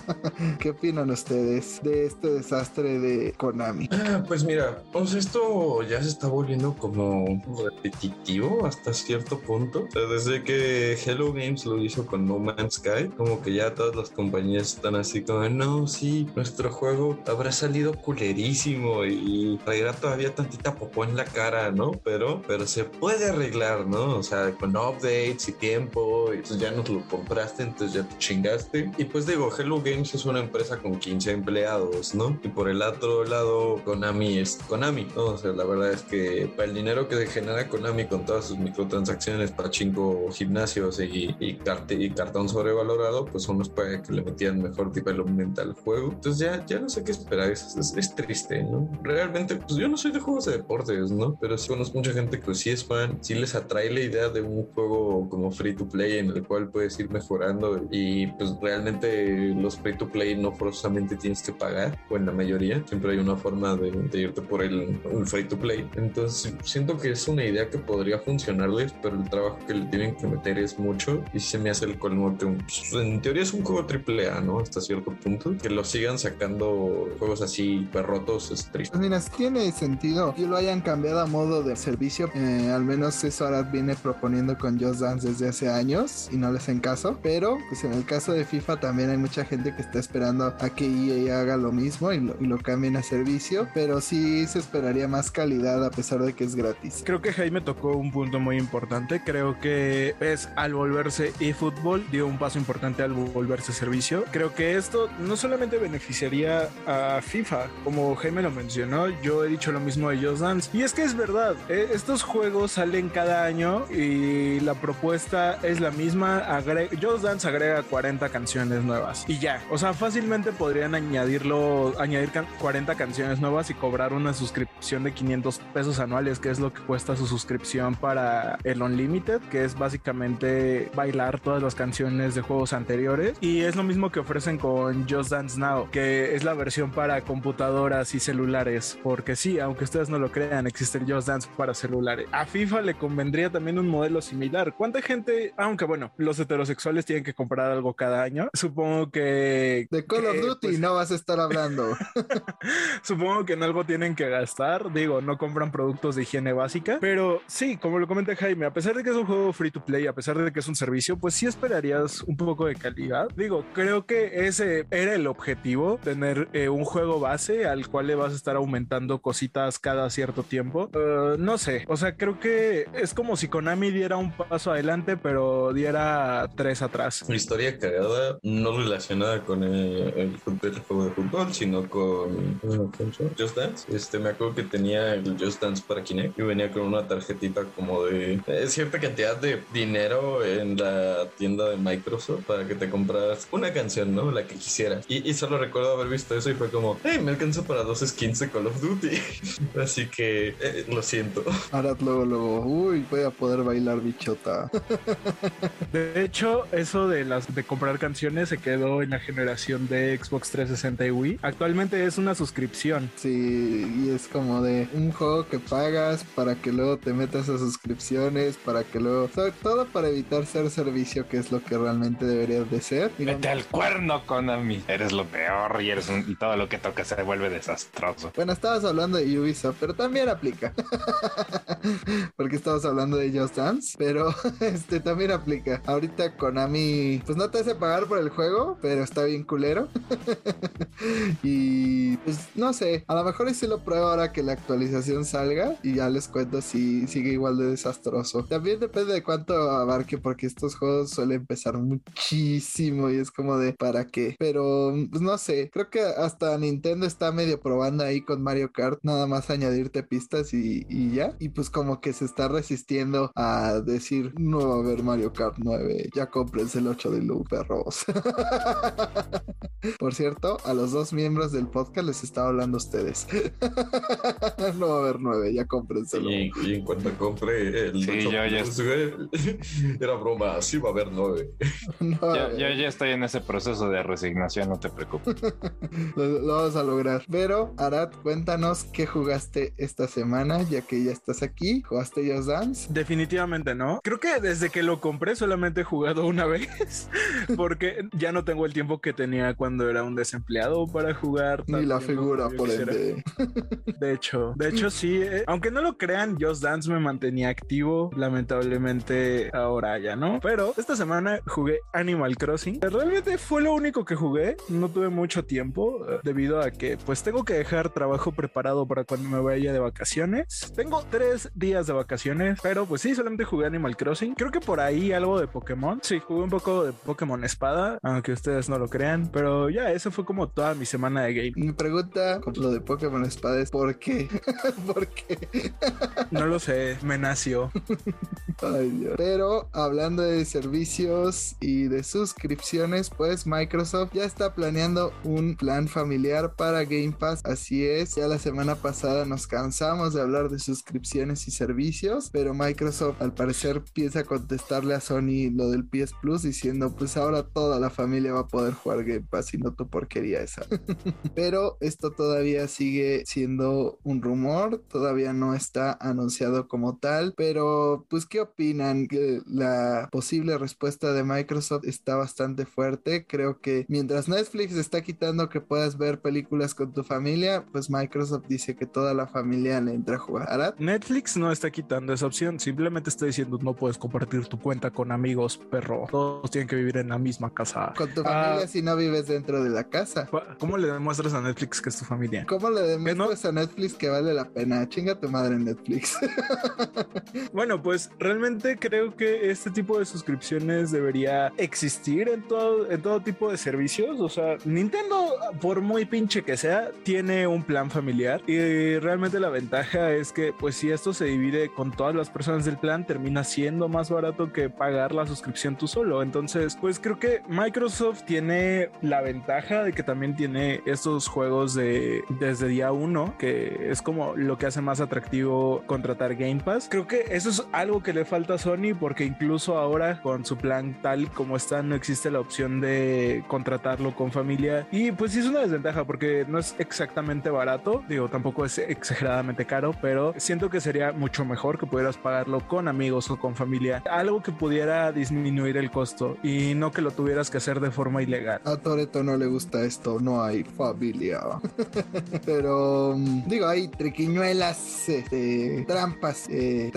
¿Qué opinan ustedes? ustedes de este desastre de Konami? Ah, pues mira, pues esto ya se está volviendo como repetitivo hasta cierto punto. O sea, desde que Hello Games lo hizo con No Man's Sky, como que ya todas las compañías están así como, no, sí, nuestro juego habrá salido culerísimo y traerá todavía tantita popó en la cara, ¿no? Pero, pero se puede arreglar, ¿no? O sea, con updates y tiempo, y entonces ya nos lo compraste, entonces ya te chingaste. Y pues digo, Hello Games es una empresa con 15 empleados, ¿no? Y por el otro lado, Konami es Konami, ¿no? O sea, la verdad es que para el dinero que genera Konami con todas sus microtransacciones para chingo gimnasios y, y, y cartón sobrevalorado, pues unos puede que le metían mejor development al juego. Entonces ya, ya no sé qué esperar, es, es, es triste, ¿no? Realmente, pues yo no soy de juegos de deportes, ¿no? Pero sí conozco mucha gente que sí es fan, sí les atrae la idea de un juego como free to play en el cual puedes ir mejorando y pues realmente los free to play no forzosamente tienes que pagar, o en la mayoría, siempre hay una forma de, de irte por el, el, free to play. Entonces siento que es una idea que podría pero el trabajo que le tienen que meter es mucho y se me hace el colmo que pues, en teoría es un juego triple A, ¿no? Hasta cierto punto, que lo sigan sacando juegos así perrotos es triste. Pues mira, tiene sentido que lo hayan cambiado a modo de servicio, eh, al menos eso ahora viene proponiendo con Just Dance desde hace años y no les hacen caso, pero pues en el caso de FIFA también hay mucha gente que está esperando a que EA haga lo mismo y lo, y lo cambien a servicio, pero sí se esperaría más calidad a pesar de que es gratis. Creo que Jaime tocó un punto muy importante, creo que es al volverse eFootball dio un paso importante al volverse servicio. Creo que esto no solamente beneficiaría a FIFA, como Jaime lo mencionó, yo he dicho lo mismo de Just Dance, y es que es verdad, eh, estos juegos salen cada año y la propuesta es la misma, agre Just Dance agrega 40 canciones nuevas y ya, o sea, fácilmente podrían añadirlo, añadir can 40 canciones nuevas y cobrar una suscripción de 500 pesos anuales, que es lo que cuesta su suscripción para el Unlimited, que es básicamente bailar todas las canciones de juegos anteriores. Y es lo mismo que ofrecen con Just Dance Now, que es la versión para computadoras y celulares. Porque sí, aunque ustedes no lo crean, existe el Just Dance para celulares. A FIFA le convendría también un modelo similar. ¿Cuánta gente, aunque bueno, los heterosexuales tienen que comprar algo cada año? Supongo que... De Call que, of Duty pues, no vas a estar hablando. supongo que en algo tienen que gastar. Digo, no compran productos de higiene básica. Pero sí, como lo comenta Jaime, a pesar de que es un juego free to play, a pesar de que es un servicio, pues sí esperarías un poco de calidad. Digo, creo que ese era el objetivo, tener eh, un juego base al cual le vas a estar aumentando cositas cada cierto tiempo. Uh, no sé, o sea, creo que es como si Konami diera un paso adelante, pero diera tres atrás. Mi historia cagada, no relacionada con el, el, el juego de fútbol, sino con Just Dance. Este, me acuerdo que tenía el Just Dance para Kinect y venía con una tarjetita como de eh, cierta cantidad de dinero en la tienda de Microsoft para que te compras una canción, ¿no? La que quisieras. Y, y solo recuerdo haber visto eso y fue como, hey, me alcanzó para dos skins de Call of Duty. Así que eh, lo siento. Ahora luego, luego, uy, voy a poder bailar bichota. De hecho, eso de las de comprar canciones se quedó en la generación de Xbox 360 y Wii. Actualmente es una suscripción. Sí, y es como de un juego que pagas para que luego te metas a para que luego, sobre todo para evitar ser servicio, que es lo que realmente debería de ser. Y Vete al cuerno, Konami. Eres lo peor y eres un, y todo lo que tocas se vuelve desastroso. Bueno, estabas hablando de Ubisoft, pero también aplica. Porque estabas hablando de Just Dance, pero este también aplica. Ahorita Konami, pues no te hace pagar por el juego, pero está bien culero. y pues no sé, a lo mejor sí lo pruebo ahora que la actualización salga y ya les cuento si sigue igual de desastroso. También depende de cuánto abarque, porque estos juegos suelen empezar muchísimo y es como de para qué. Pero pues no sé, creo que hasta Nintendo está medio probando ahí con Mario Kart, nada más añadirte pistas y, y ya. Y pues como que se está resistiendo a decir no va a haber Mario Kart 9, ya cómprense el 8 de Lu, perros. Por cierto, a los dos miembros del podcast les estaba hablando a ustedes. no va a haber 9, ya cómprenselo. Y, y en cuanto compre el sí, 8, yo ya era broma, sí va a haber 9. No, yo, yo, ya estoy en ese proceso de resignación, no te preocupes. lo, lo, vamos a lograr. Pero, Arad, cuéntanos qué jugaste esta semana, ya que ya estás aquí. ¿Jugaste Just Dance? Definitivamente no. Creo que desde que lo compré solamente he jugado una vez, porque ya no tengo el tiempo que tenía cuando era un desempleado para jugar. Ni la figura, por ende. De hecho, de hecho sí, eh, aunque no lo crean, Just Dance me mantenía activo, lamentablemente ahora ya no. Pero esta semana jugué Animal Crossing. Realmente fue lo único que jugué, no tuve mucho tiempo eh, debido a que pues tengo que dejar trabajo preparado para cuando me vaya de vacaciones. Tengo tres días de vacaciones, pero pues sí, solamente jugué Animal Crossing. Creo que por ahí algo de Pokémon. Sí, jugué un poco de Pokémon Espada, aunque ustedes no lo crean, pero ya, eso fue como toda mi semana de game. Mi pregunta con lo de Pokémon Espada es ¿por qué? ¿Por qué? no lo sé, me nació. Ay, Dios. Pero hablando de servicios y de suscripciones, pues Microsoft ya está planeando un plan familiar para Game Pass. Así es, ya la semana pasada nos cansamos de hablar de suscripciones y servicios, pero Microsoft al parecer piensa contestarle a Sony lo del PS Plus diciendo pues ahora toda la familia va a poder jugar Game Pass y no tu porquería esa. pero esto todavía sigue siendo un rumor, todavía no está anunciado como tal, pero pues ¿qué opinan? Que la posible respuesta de Microsoft está bastante fuerte. Creo que mientras Netflix está quitando que puedas ver películas con tu familia, pues Microsoft dice que toda la familia le entra a jugar. Netflix no está quitando esa opción, simplemente está diciendo no puedes compartir tu cuenta con amigos, perro. Todos tienen que vivir en la misma casa. Con tu familia ah, si no vives dentro de la casa. ¿Cómo le demuestras a Netflix que es tu familia? ¿Cómo le demuestras a Netflix que vale la pena? Chinga tu madre en Netflix. bueno, pues realmente creo que este tipo de suscripciones debería existir en todo, en todo tipo de servicios. O sea, Nintendo, por muy pinche que sea, tiene un plan familiar y realmente la ventaja es que, pues, si esto se divide con todas las personas del plan, termina siendo más barato que pagar la suscripción tú solo. Entonces, pues creo que Microsoft tiene la ventaja de que también tiene estos juegos de desde día uno, que es como lo que hace más atractivo contratar Game Pass. Creo que eso es algo que le falta a Sony porque incluso ahora con su plan tal como está no existe la opción de contratarlo con familia y pues sí es una desventaja porque no es exactamente barato, digo tampoco es exageradamente caro, pero siento que sería mucho mejor que pudieras pagarlo con amigos o con familia, algo que pudiera disminuir el costo y no que lo tuvieras que hacer de forma ilegal. A Toreto no le gusta esto, no hay familia. pero mm, digo, hay triquiñuelas, este, trampas, eh,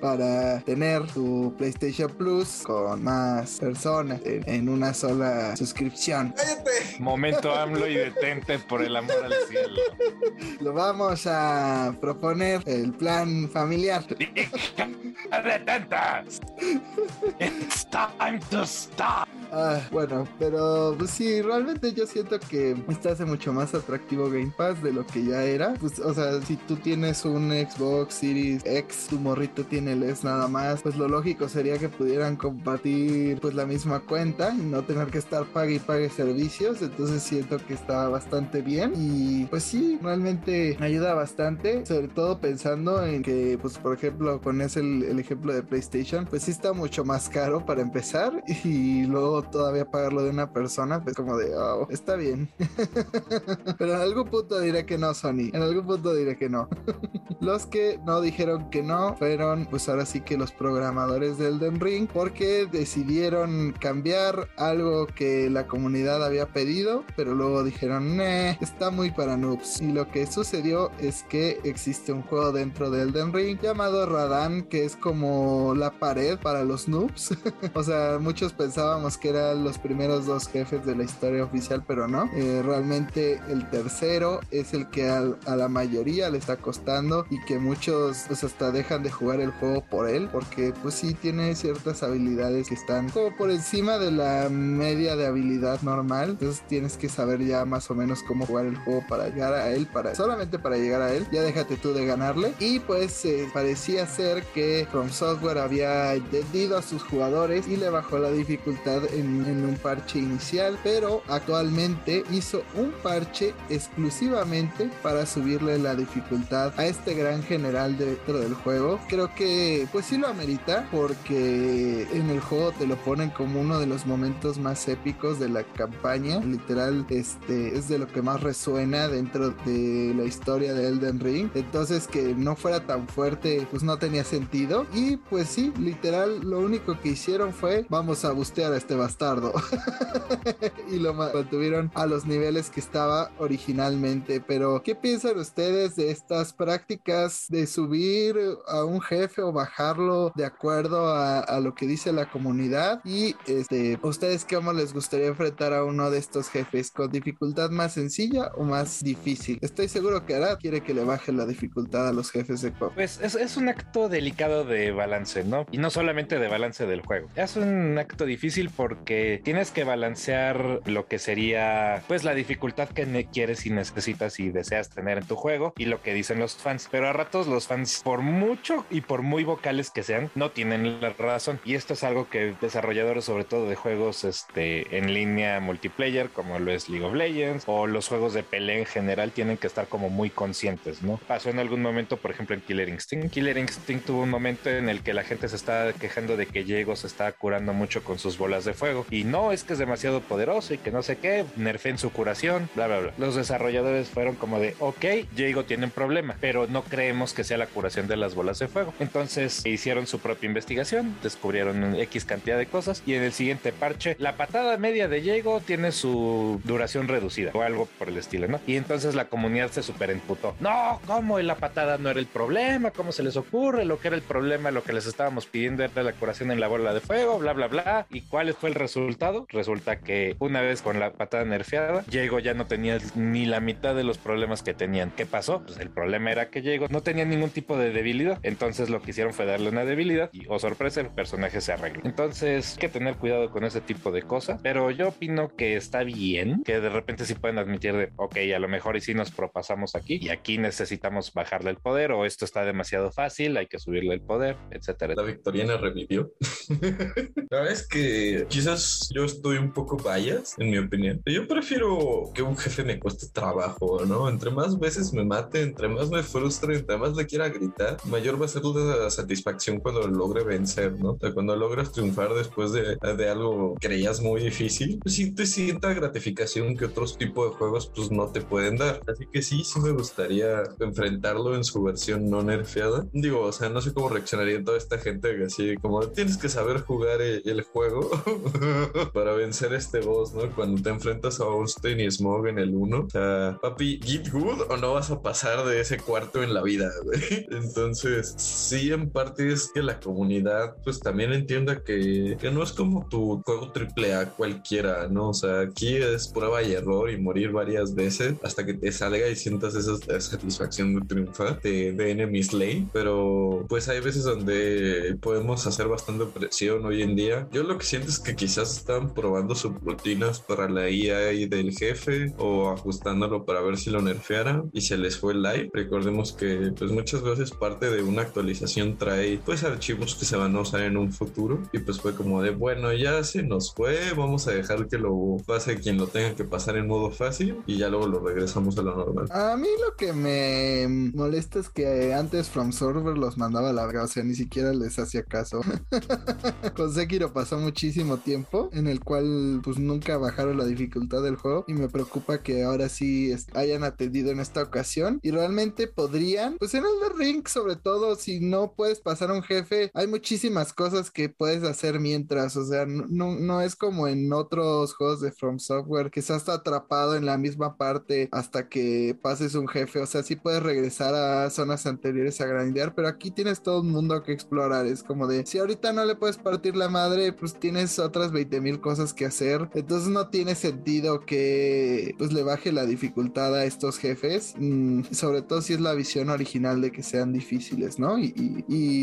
para tener tu PlayStation Plus con más personas en, una sola suscripción. Momento AMLO y detente por el amor al cielo. Lo vamos a proponer el plan familiar. ¡Detentas! It's time to stop. Ah, bueno, pero pues sí, realmente yo siento que este hace mucho más atractivo Game Pass de lo que ya era. Pues, o sea, si tú tienes un Xbox Series X, tu morrito tiene el S nada más, pues lo lógico sería que pudieran compartir pues la misma cuenta y no tener que estar pague y pague servicios. Entonces siento que está bastante bien y pues sí, realmente ayuda bastante, sobre todo pensando en que pues por ejemplo, con ese el, el ejemplo de PlayStation, pues sí está mucho más caro para empezar y luego todavía pagarlo de una persona, pues como de, oh, está bien. Pero en algún punto diré que no, Sony. En algún punto diré que no. los que no dijeron que no fueron, pues ahora sí que los programadores del Elden Ring, porque decidieron cambiar algo que la comunidad había pedido, pero luego dijeron, nah, está muy para noobs. Y lo que sucedió es que existe un juego dentro del Elden Ring llamado Radan, que es como la pared para los noobs. o sea, muchos pensábamos que eran los primeros dos jefes de la historia oficial, pero no. Eh, realmente el tercero es el que a la mayoría le está costando y que muchos pues hasta dejan de jugar el juego por él, porque pues sí tiene ciertas habilidades que están como por encima de la media de habilidad normal. Entonces tienes que saber ya más o menos cómo jugar el juego para llegar a él, para solamente para llegar a él. Ya déjate tú de ganarle. Y pues eh, parecía ser que From Software había entendido a sus jugadores y le bajó la dificultad un parche inicial, pero actualmente hizo un parche exclusivamente para subirle la dificultad a este gran general dentro del juego. Creo que pues sí lo amerita porque en el juego te lo ponen como uno de los momentos más épicos de la campaña. Literal, este es de lo que más resuena dentro de la historia de Elden Ring. Entonces que no fuera tan fuerte pues no tenía sentido. Y pues sí, literal, lo único que hicieron fue vamos a bustear a este bastardo y lo mantuvieron a los niveles que estaba originalmente. Pero, ¿qué piensan ustedes de estas prácticas de subir a un jefe o bajarlo de acuerdo a, lo que dice la comunidad? Y este, ¿ustedes cómo les gustaría enfrentar a uno de estos jefes? ¿Con dificultad más sencilla o más difícil? Estoy seguro que Arad quiere que le baje la dificultad a los jefes de pop. Pues es, es un acto delicado de balance, ¿no? Y no solamente de balance del juego. Es un acto difícil porque tienes que balancear lo que sería pues la dificultad que quieres y necesitas y deseas tener en tu juego y lo que dicen los fans. Pero a ratos los fans, por mucho y por muy vocales que sean, no tienen la razón. Y esto es algo que desarrolladores, sobre todo de juegos este, en línea multiplayer, como lo es League of Legends o los juegos de pelea en general, tienen que estar como muy conscientes, ¿no? Pasó en algún momento, por ejemplo, en Killer Instinct. Killer Instinct tuvo un momento en el que la gente se estaba quejando de que Diego se está curando mucho con sus bolas de fuego. Y no es que es demasiado poderoso y que no sé qué, nerfen su curación, bla, bla, bla. Los desarrolladores fueron como de, ok, Diego tiene un problema, pero no creemos que sea la curación de las bolas de fuego. Entonces hicieron su propia investigación, descubrieron X cantidad de cosas y en el siguiente parche, la patada media de Diego tiene su duración reducida o algo por el estilo, ¿no? Y entonces la comunidad se super emputó. No, ¿cómo la patada no era el problema? ¿Cómo se les ocurre? Lo que era el problema, lo que les estábamos pidiendo era la curación en la bola de fuego, bla, bla, bla. ¿Y cuál fue el resultado? Resulta que una vez con la patada nerfeada, Diego ya no tenía ni la mitad de los problemas que tenían. ¿Qué pasó? Pues el problema era que Diego no tenía ningún tipo de debilidad. Entonces lo que hicieron fue darle una debilidad y, oh sorpresa, el personaje se arregló. Entonces hay que tener cuidado con ese tipo de cosas. Pero yo opino que está bien que de repente sí pueden admitir de, ok, a lo mejor y si nos propasamos aquí y aquí necesitamos bajarle el poder o esto está demasiado fácil, hay que subirle el poder, etcétera. La victoriana revivió. la verdad que quizás yo estoy un poco bias, en mi opinión. Yo prefiero que un jefe me cueste trabajo, ¿no? Entre más veces me mate, entre más me frustre, entre más le quiera gritar, mayor va a ser la satisfacción cuando lo logre vencer, ¿no? O sea, cuando logras triunfar después de, de algo que creías muy difícil, pues sí te sienta gratificación que otros tipos de juegos pues no te pueden dar. Así que sí, sí me gustaría enfrentarlo en su versión no nerfeada. Digo, o sea, no sé cómo reaccionaría toda esta gente así como tienes que saber jugar el juego para vencer este boss, ¿no? Cuando te enfrentas a Austin y Smog en el 1. O sea, papi, ¿get good o no vas a pasar de ese cuarto en la vida? Entonces, sí, en parte es que la comunidad, pues también entienda que, que no es como tu juego triple A cualquiera, ¿no? O sea, aquí es prueba y error y morir varias veces hasta que te salga y sientas esa, satisfacción de triunfar de, de Enemy Slay. Pero, pues hay veces donde podemos hacer bastante presión hoy en día. Yo lo que siento es que quizás están probando sus rutinas para la IA del jefe o ajustándolo para ver si lo nerfearan y se les fue el live. Recordemos que pues muchas veces parte de una actualización trae pues archivos que se van a usar en un futuro y pues fue como de bueno ya se nos fue, vamos a dejar que lo pase quien lo tenga que pasar en modo fácil y ya luego lo regresamos a lo normal. A mí lo que me molesta es que antes From Server los mandaba a o sea, ni siquiera les hacía caso. Con Sekiro pasó muchísimo tiempo en el cual pues nunca bajaron la dificultad del juego y me preocupa que ahora sí hayan atendido en esta ocasión y realmente podrían, pues en el ring sobre todo si no puedes pasar a un jefe, hay muchísimas cosas que puedes hacer mientras, o sea, no, no es como en otros juegos de From Software que estás atrapado en la misma parte hasta que pases un jefe, o sea, sí puedes regresar a zonas anteriores a grandear, pero aquí tienes todo un mundo que explorar, es como de, si ahorita no le puedes partir la madre, pues tienes otras 20 mil cosas que hacer, entonces no tiene sentido que pues le baje la dificultad a estos jefes, mm, sobre todo si es la visión original de que sean difíciles, ¿no? Y,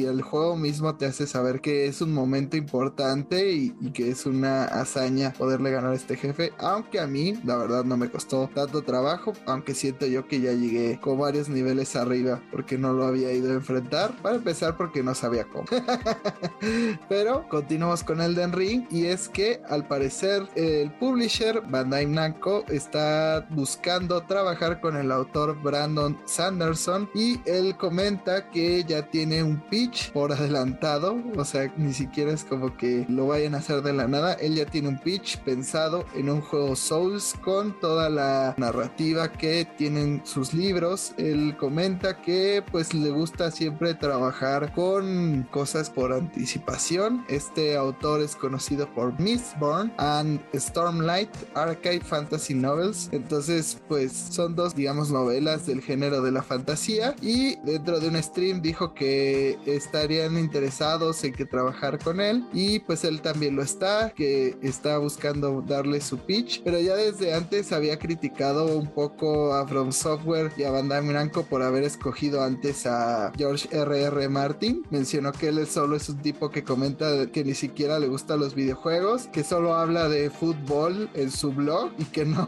el juego mismo te hace saber que es un momento importante y, que es una hazaña poderle ganar a este jefe, aunque a mí la verdad no me costó tanto trabajo, aunque siento yo que ya llegué con varios niveles arriba porque no lo había ido a enfrentar, para empezar porque no sabía cómo. Pero continuamos con Elden Ring y es que al parecer el publisher Bandai Namco está buscando trabajar con el autor Brandon Sanderson y él comenta que ya tiene un pitch por adelantado, o sea, ni siquiera es como que lo vayan a hacer de la nada, él ya tiene un pitch pensado en un juego Souls con toda la narrativa que tienen sus libros. Él comenta que pues le gusta siempre trabajar con cosas por anticipación. Este autor es conocido por Mistborn and Stormlight Archive Fantasy Novels. Entonces, pues son dos, digamos, novelas del género de la fantasía y dentro de un stream dijo que estarían interesados en que trabajar con él y pues él también lo está, que está buscando darle su pitch, pero ya desde antes había criticado un poco a From Software y a Bandai Namco por haber escogido antes a George R.R. Martin. Mencionó que él solo es un tipo que comenta que ni siquiera le gustan los videojuegos, que solo habla de fútbol en su blog y que no,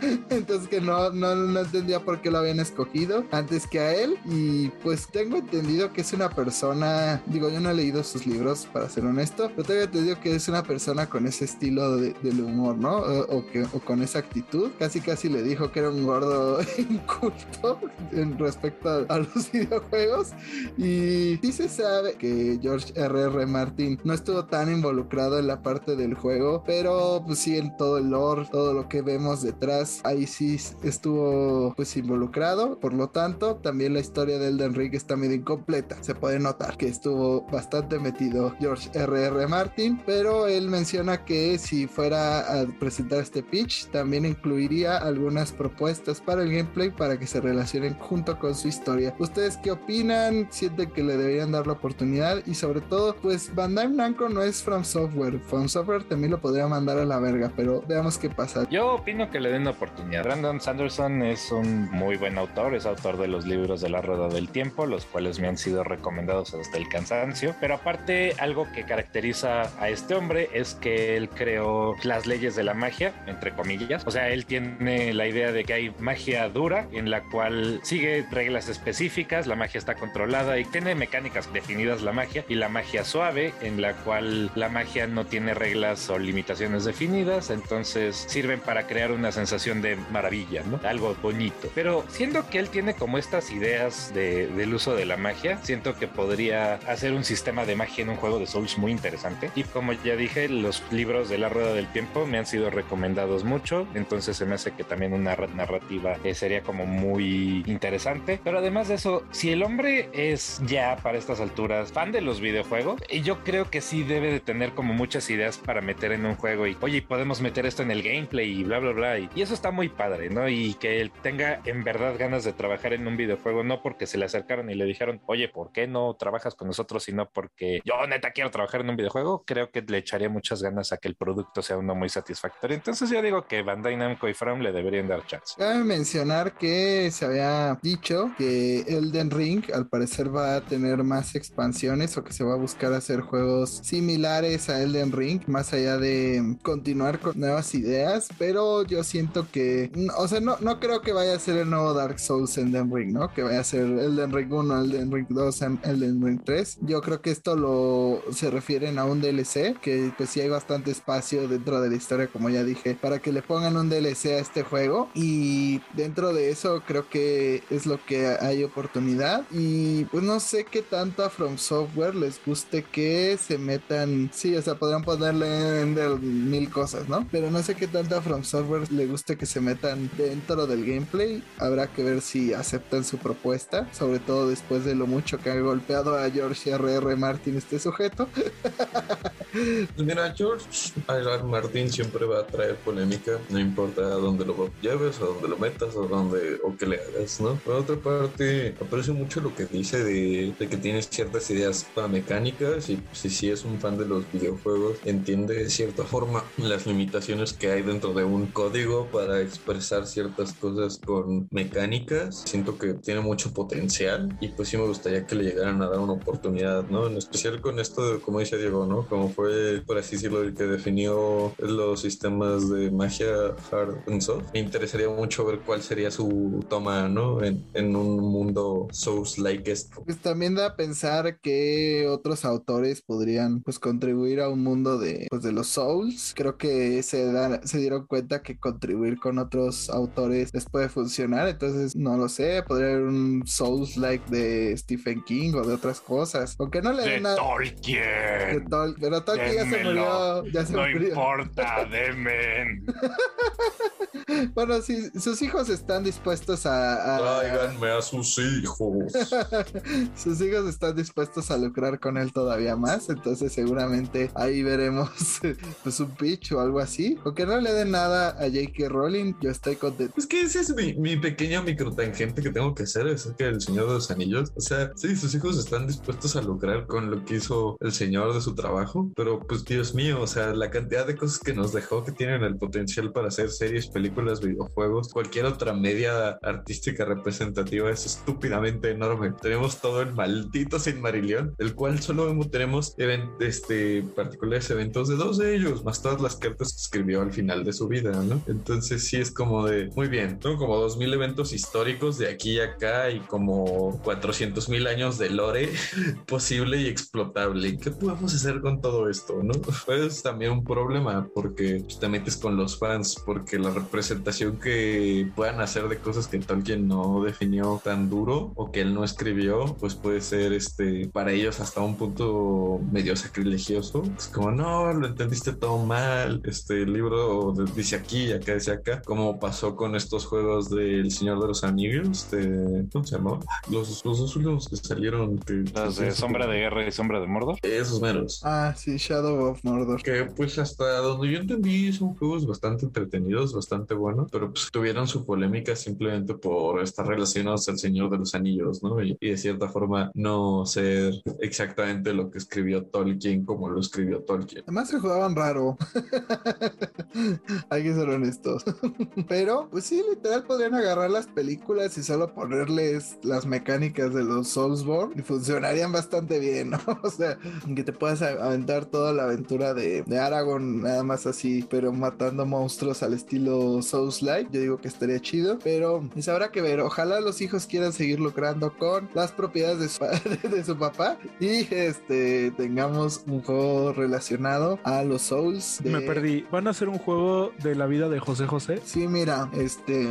entonces que no, no, no entendía por qué lo habían escogido antes que a él y pues tengo entendido que es una persona, digo yo no he leído sus libros para ser honesto, pero tengo entendido que es una persona con ese estilo de, del humor, ¿no? O, que, o con esa actitud, casi casi le dijo que era un gordo inculto en respecto a, a los videojuegos y sí se sabe que George R.R. R. Martin no estuvo tan involucrado en la parte del juego, pero pues sí en todo el lore, todo lo que vemos detrás, ahí sí estuvo pues involucrado. Por lo tanto, también la historia de Elden Ring está medio incompleta. Se puede notar que estuvo bastante metido George R.R. R. Martin, pero él menciona que si fuera a presentar este pitch, también incluiría algunas propuestas para el gameplay para que se relacionen junto con su historia. ¿Ustedes qué opinan? ¿Sienten que le deberían dar la oportunidad? Y sobre todo, pues Bandai Namco no es From Software. Software también lo podría mandar a la verga, pero veamos qué pasa. Yo opino que le den la oportunidad. Brandon Sanderson es un muy buen autor, es autor de los libros de la Rueda del Tiempo, los cuales me han sido recomendados hasta el cansancio. Pero aparte, algo que caracteriza a este hombre es que él creó las leyes de la magia, entre comillas. O sea, él tiene la idea de que hay magia dura en la cual sigue reglas específicas, la magia está controlada y tiene mecánicas definidas la magia y la magia suave en la cual la magia no tiene reglas o limitaciones definidas, entonces sirven para crear una sensación de maravilla. Algo bonito. Pero siendo que él tiene como estas ideas de, del uso de la magia, siento que podría hacer un sistema de magia en un juego de Souls muy interesante. Y como ya dije, los libros de la Rueda del Tiempo me han sido recomendados mucho, entonces se me hace que también una narrativa eh, sería como muy interesante. Pero además de eso, si el hombre es ya para estas alturas fan de los videojuegos, y yo creo que sí debe de tener como muchas ideas para meter en un juego y, oye, podemos meter esto en el gameplay y bla, bla, bla. Y, eso está muy padre, ¿no? Y que él tenga en verdad ganas de trabajar en un videojuego, no porque se le acercaron y le dijeron, oye, ¿por qué no trabajas con nosotros? Sino porque yo neta quiero trabajar en un videojuego, creo que le echaría muchas ganas a que el producto sea uno muy satisfactorio. Entonces yo digo que Bandai Namco y From le deberían dar chance. Cabe mencionar que se había dicho que Elden Ring al parecer va a tener más expansiones o que se va a buscar hacer juegos similares a Elden Ring, más allá de continuar con nuevas ideas, pero yo siento que, o sea, no, no creo que vaya a ser el nuevo Dark Souls Elden Ring, ¿no? Que vaya a ser Elden Ring 1, Elden Ring 2, Elden Ring 3. Yo creo que esto lo se refieren a un DLC, que pues sí hay bastante espacio dentro de la historia, como ya dije, para que le pongan un DLC a este juego y dentro de eso creo que es lo que hay oportunidad y pues no sé qué tanto a From Software les guste que se metan, sí, o sea, podrían ponerle en mil cosas, ¿no? Pero no sé qué tanto a From Software le guste que se metan dentro del gameplay. Habrá que ver si aceptan su propuesta, sobre todo después de lo mucho que ha golpeado a George R.R. Martin este sujeto. Pues mira, George R.R. Martin siempre va a traer polémica, no importa a dónde lo lleves, a dónde lo metas, o dónde o qué le hagas, ¿no? Por otra parte, aprecio mucho lo que dice de, que tienes ciertas ideas para mecánicas y si sí es un fan de los videojuegos, entiende de cierta forma las limitaciones que hay dentro de un código para expresar ciertas cosas con mecánicas. Siento que tiene mucho potencial y pues sí me gustaría que le llegaran a dar una oportunidad, ¿no? En especial con esto, de, como dice Diego, ¿no? Como fue, por así decirlo, el que definió los sistemas de magia hard and soft. Me interesaría mucho ver cuál sería su toma, ¿no? En, en un mundo Souls-like esto. Pues también da a pensar que otros autores podrían pues contribuir a un mundo de, pues, de los Souls. Creo que se, dieron cuenta que contribuir con otros autores les puede funcionar. Entonces, no lo sé, podría haber un Souls-like de Stephen King o de otras cosas. Aunque no le den nada. Tolkien. De Tol pero Tolkien ya se murió. Ya se No murió. importa, demen. Bueno, si sus hijos están dispuestos a, a- Tráiganme a sus hijos. sus hijos están dispuestos a lucrar con él todavía más, entonces seguramente ahí veremos pues un pitch o algo así. O que no le den nada a J.K. Rowling, yo estoy contento. Es que ese es mi, mi pequeño microtangente que tengo que hacer acerca del Señor de los Anillos. O sea, sí, sus hijos están dispuestos a lucrar con lo que hizo el Señor de su trabajo, pero pues Dios mío, o sea, la cantidad de cosas que nos dejó que tienen el potencial para hacer series, películas, videojuegos, cualquier otra media artística representativa es estúpidamente enorme. Tenemos todo el maldito Sin Marillion, el cual solo tenemos este, particulares eventos de dos de ellos, más todas las cartas que escribió al final de su vida, ¿no? Entonces sí es como de, muy bien, tengo como dos mil eventos históricos de aquí y acá y como 400 mil años de lore posible y explotable. ¿Qué podemos hacer con todo esto, no? Pues también un problema porque pues, te metes con los fans, porque la representación que puedan hacer de cosas que Tolkien no definió tan duro o que él no escribió, pues puede ser este para ellos hasta un punto medio sacrilegioso. Es no, lo entendiste todo mal. Este libro dice aquí y acá dice acá, como pasó con estos juegos del Señor de los Anillos, de, ¿cómo se llamó? Los, los dos últimos que salieron. Que, de Sombra de Guerra y Sombra de Mordor. Esos menos. Ah, sí, Shadow of Mordor. Que pues hasta donde yo entendí son juegos bastante entretenidos, bastante buenos, pero pues tuvieron su polémica simplemente por estar relacionados al Señor de los Anillos, ¿no? Y, y de cierta forma no ser exactamente lo que escribió Tolkien como lo escribió Tolkien. Además se jugaban raro. Hay que ser honestos. Pero, pues sí, literal podrían agarrar las películas y solo ponerles las mecánicas de los Soulsborne y funcionarían bastante bien. O sea, que te puedas aventar toda la aventura de, de Aragorn nada más así, pero matando monstruos al estilo Souls-like. Yo digo que estaría chido, pero pues habrá que ver. Ojalá los hijos quieran seguir lucrando con las propiedades de su, de su papá y este tengamos un juego relacionado a los Souls. de- Me perdí. ¿Van a hacer un juego de la vida de José José? Sí, mira, este.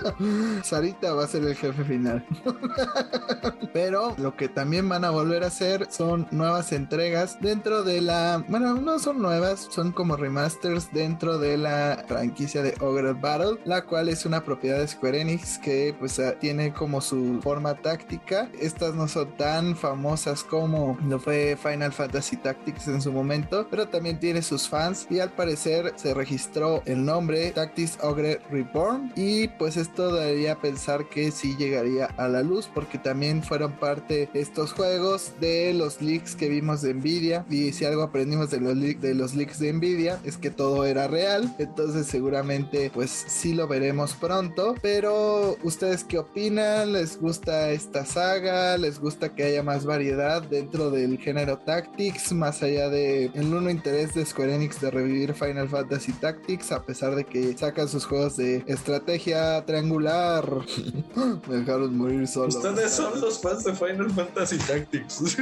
Sarita va a ser el jefe final. Pero lo que también van a volver a hacer son nuevas entregas dentro de la. Bueno, no son nuevas, son como remasters dentro de la franquicia de Ogre Battle, la cual es una propiedad de Square Enix que pues ah, tiene como su forma táctica. Estas no son tan famosas como lo fue Final Fantasy Tactics en su momento, pero también tiene sus fans y al parecer se registró el nombre Tactics Ogre Reborn y pues esto daría pensar que sí llegaría a la luz porque también fueron parte estos juegos de los leaks que vimos de Nvidia y si algo aprendimos de los, de los leaks de Nvidia es que todo era real entonces seguramente pues sí lo veremos pronto pero ustedes qué opinan les gusta esta saga les gusta que haya más variedad dentro del género Tactics más allá de el uno interés de Square Enix de revivir Final Fantasy Tactics a pesar de que sacan sus juegos de estrategia triangular me dejaron morir solo Ustedes son los fans de Final Fantasy Tactics.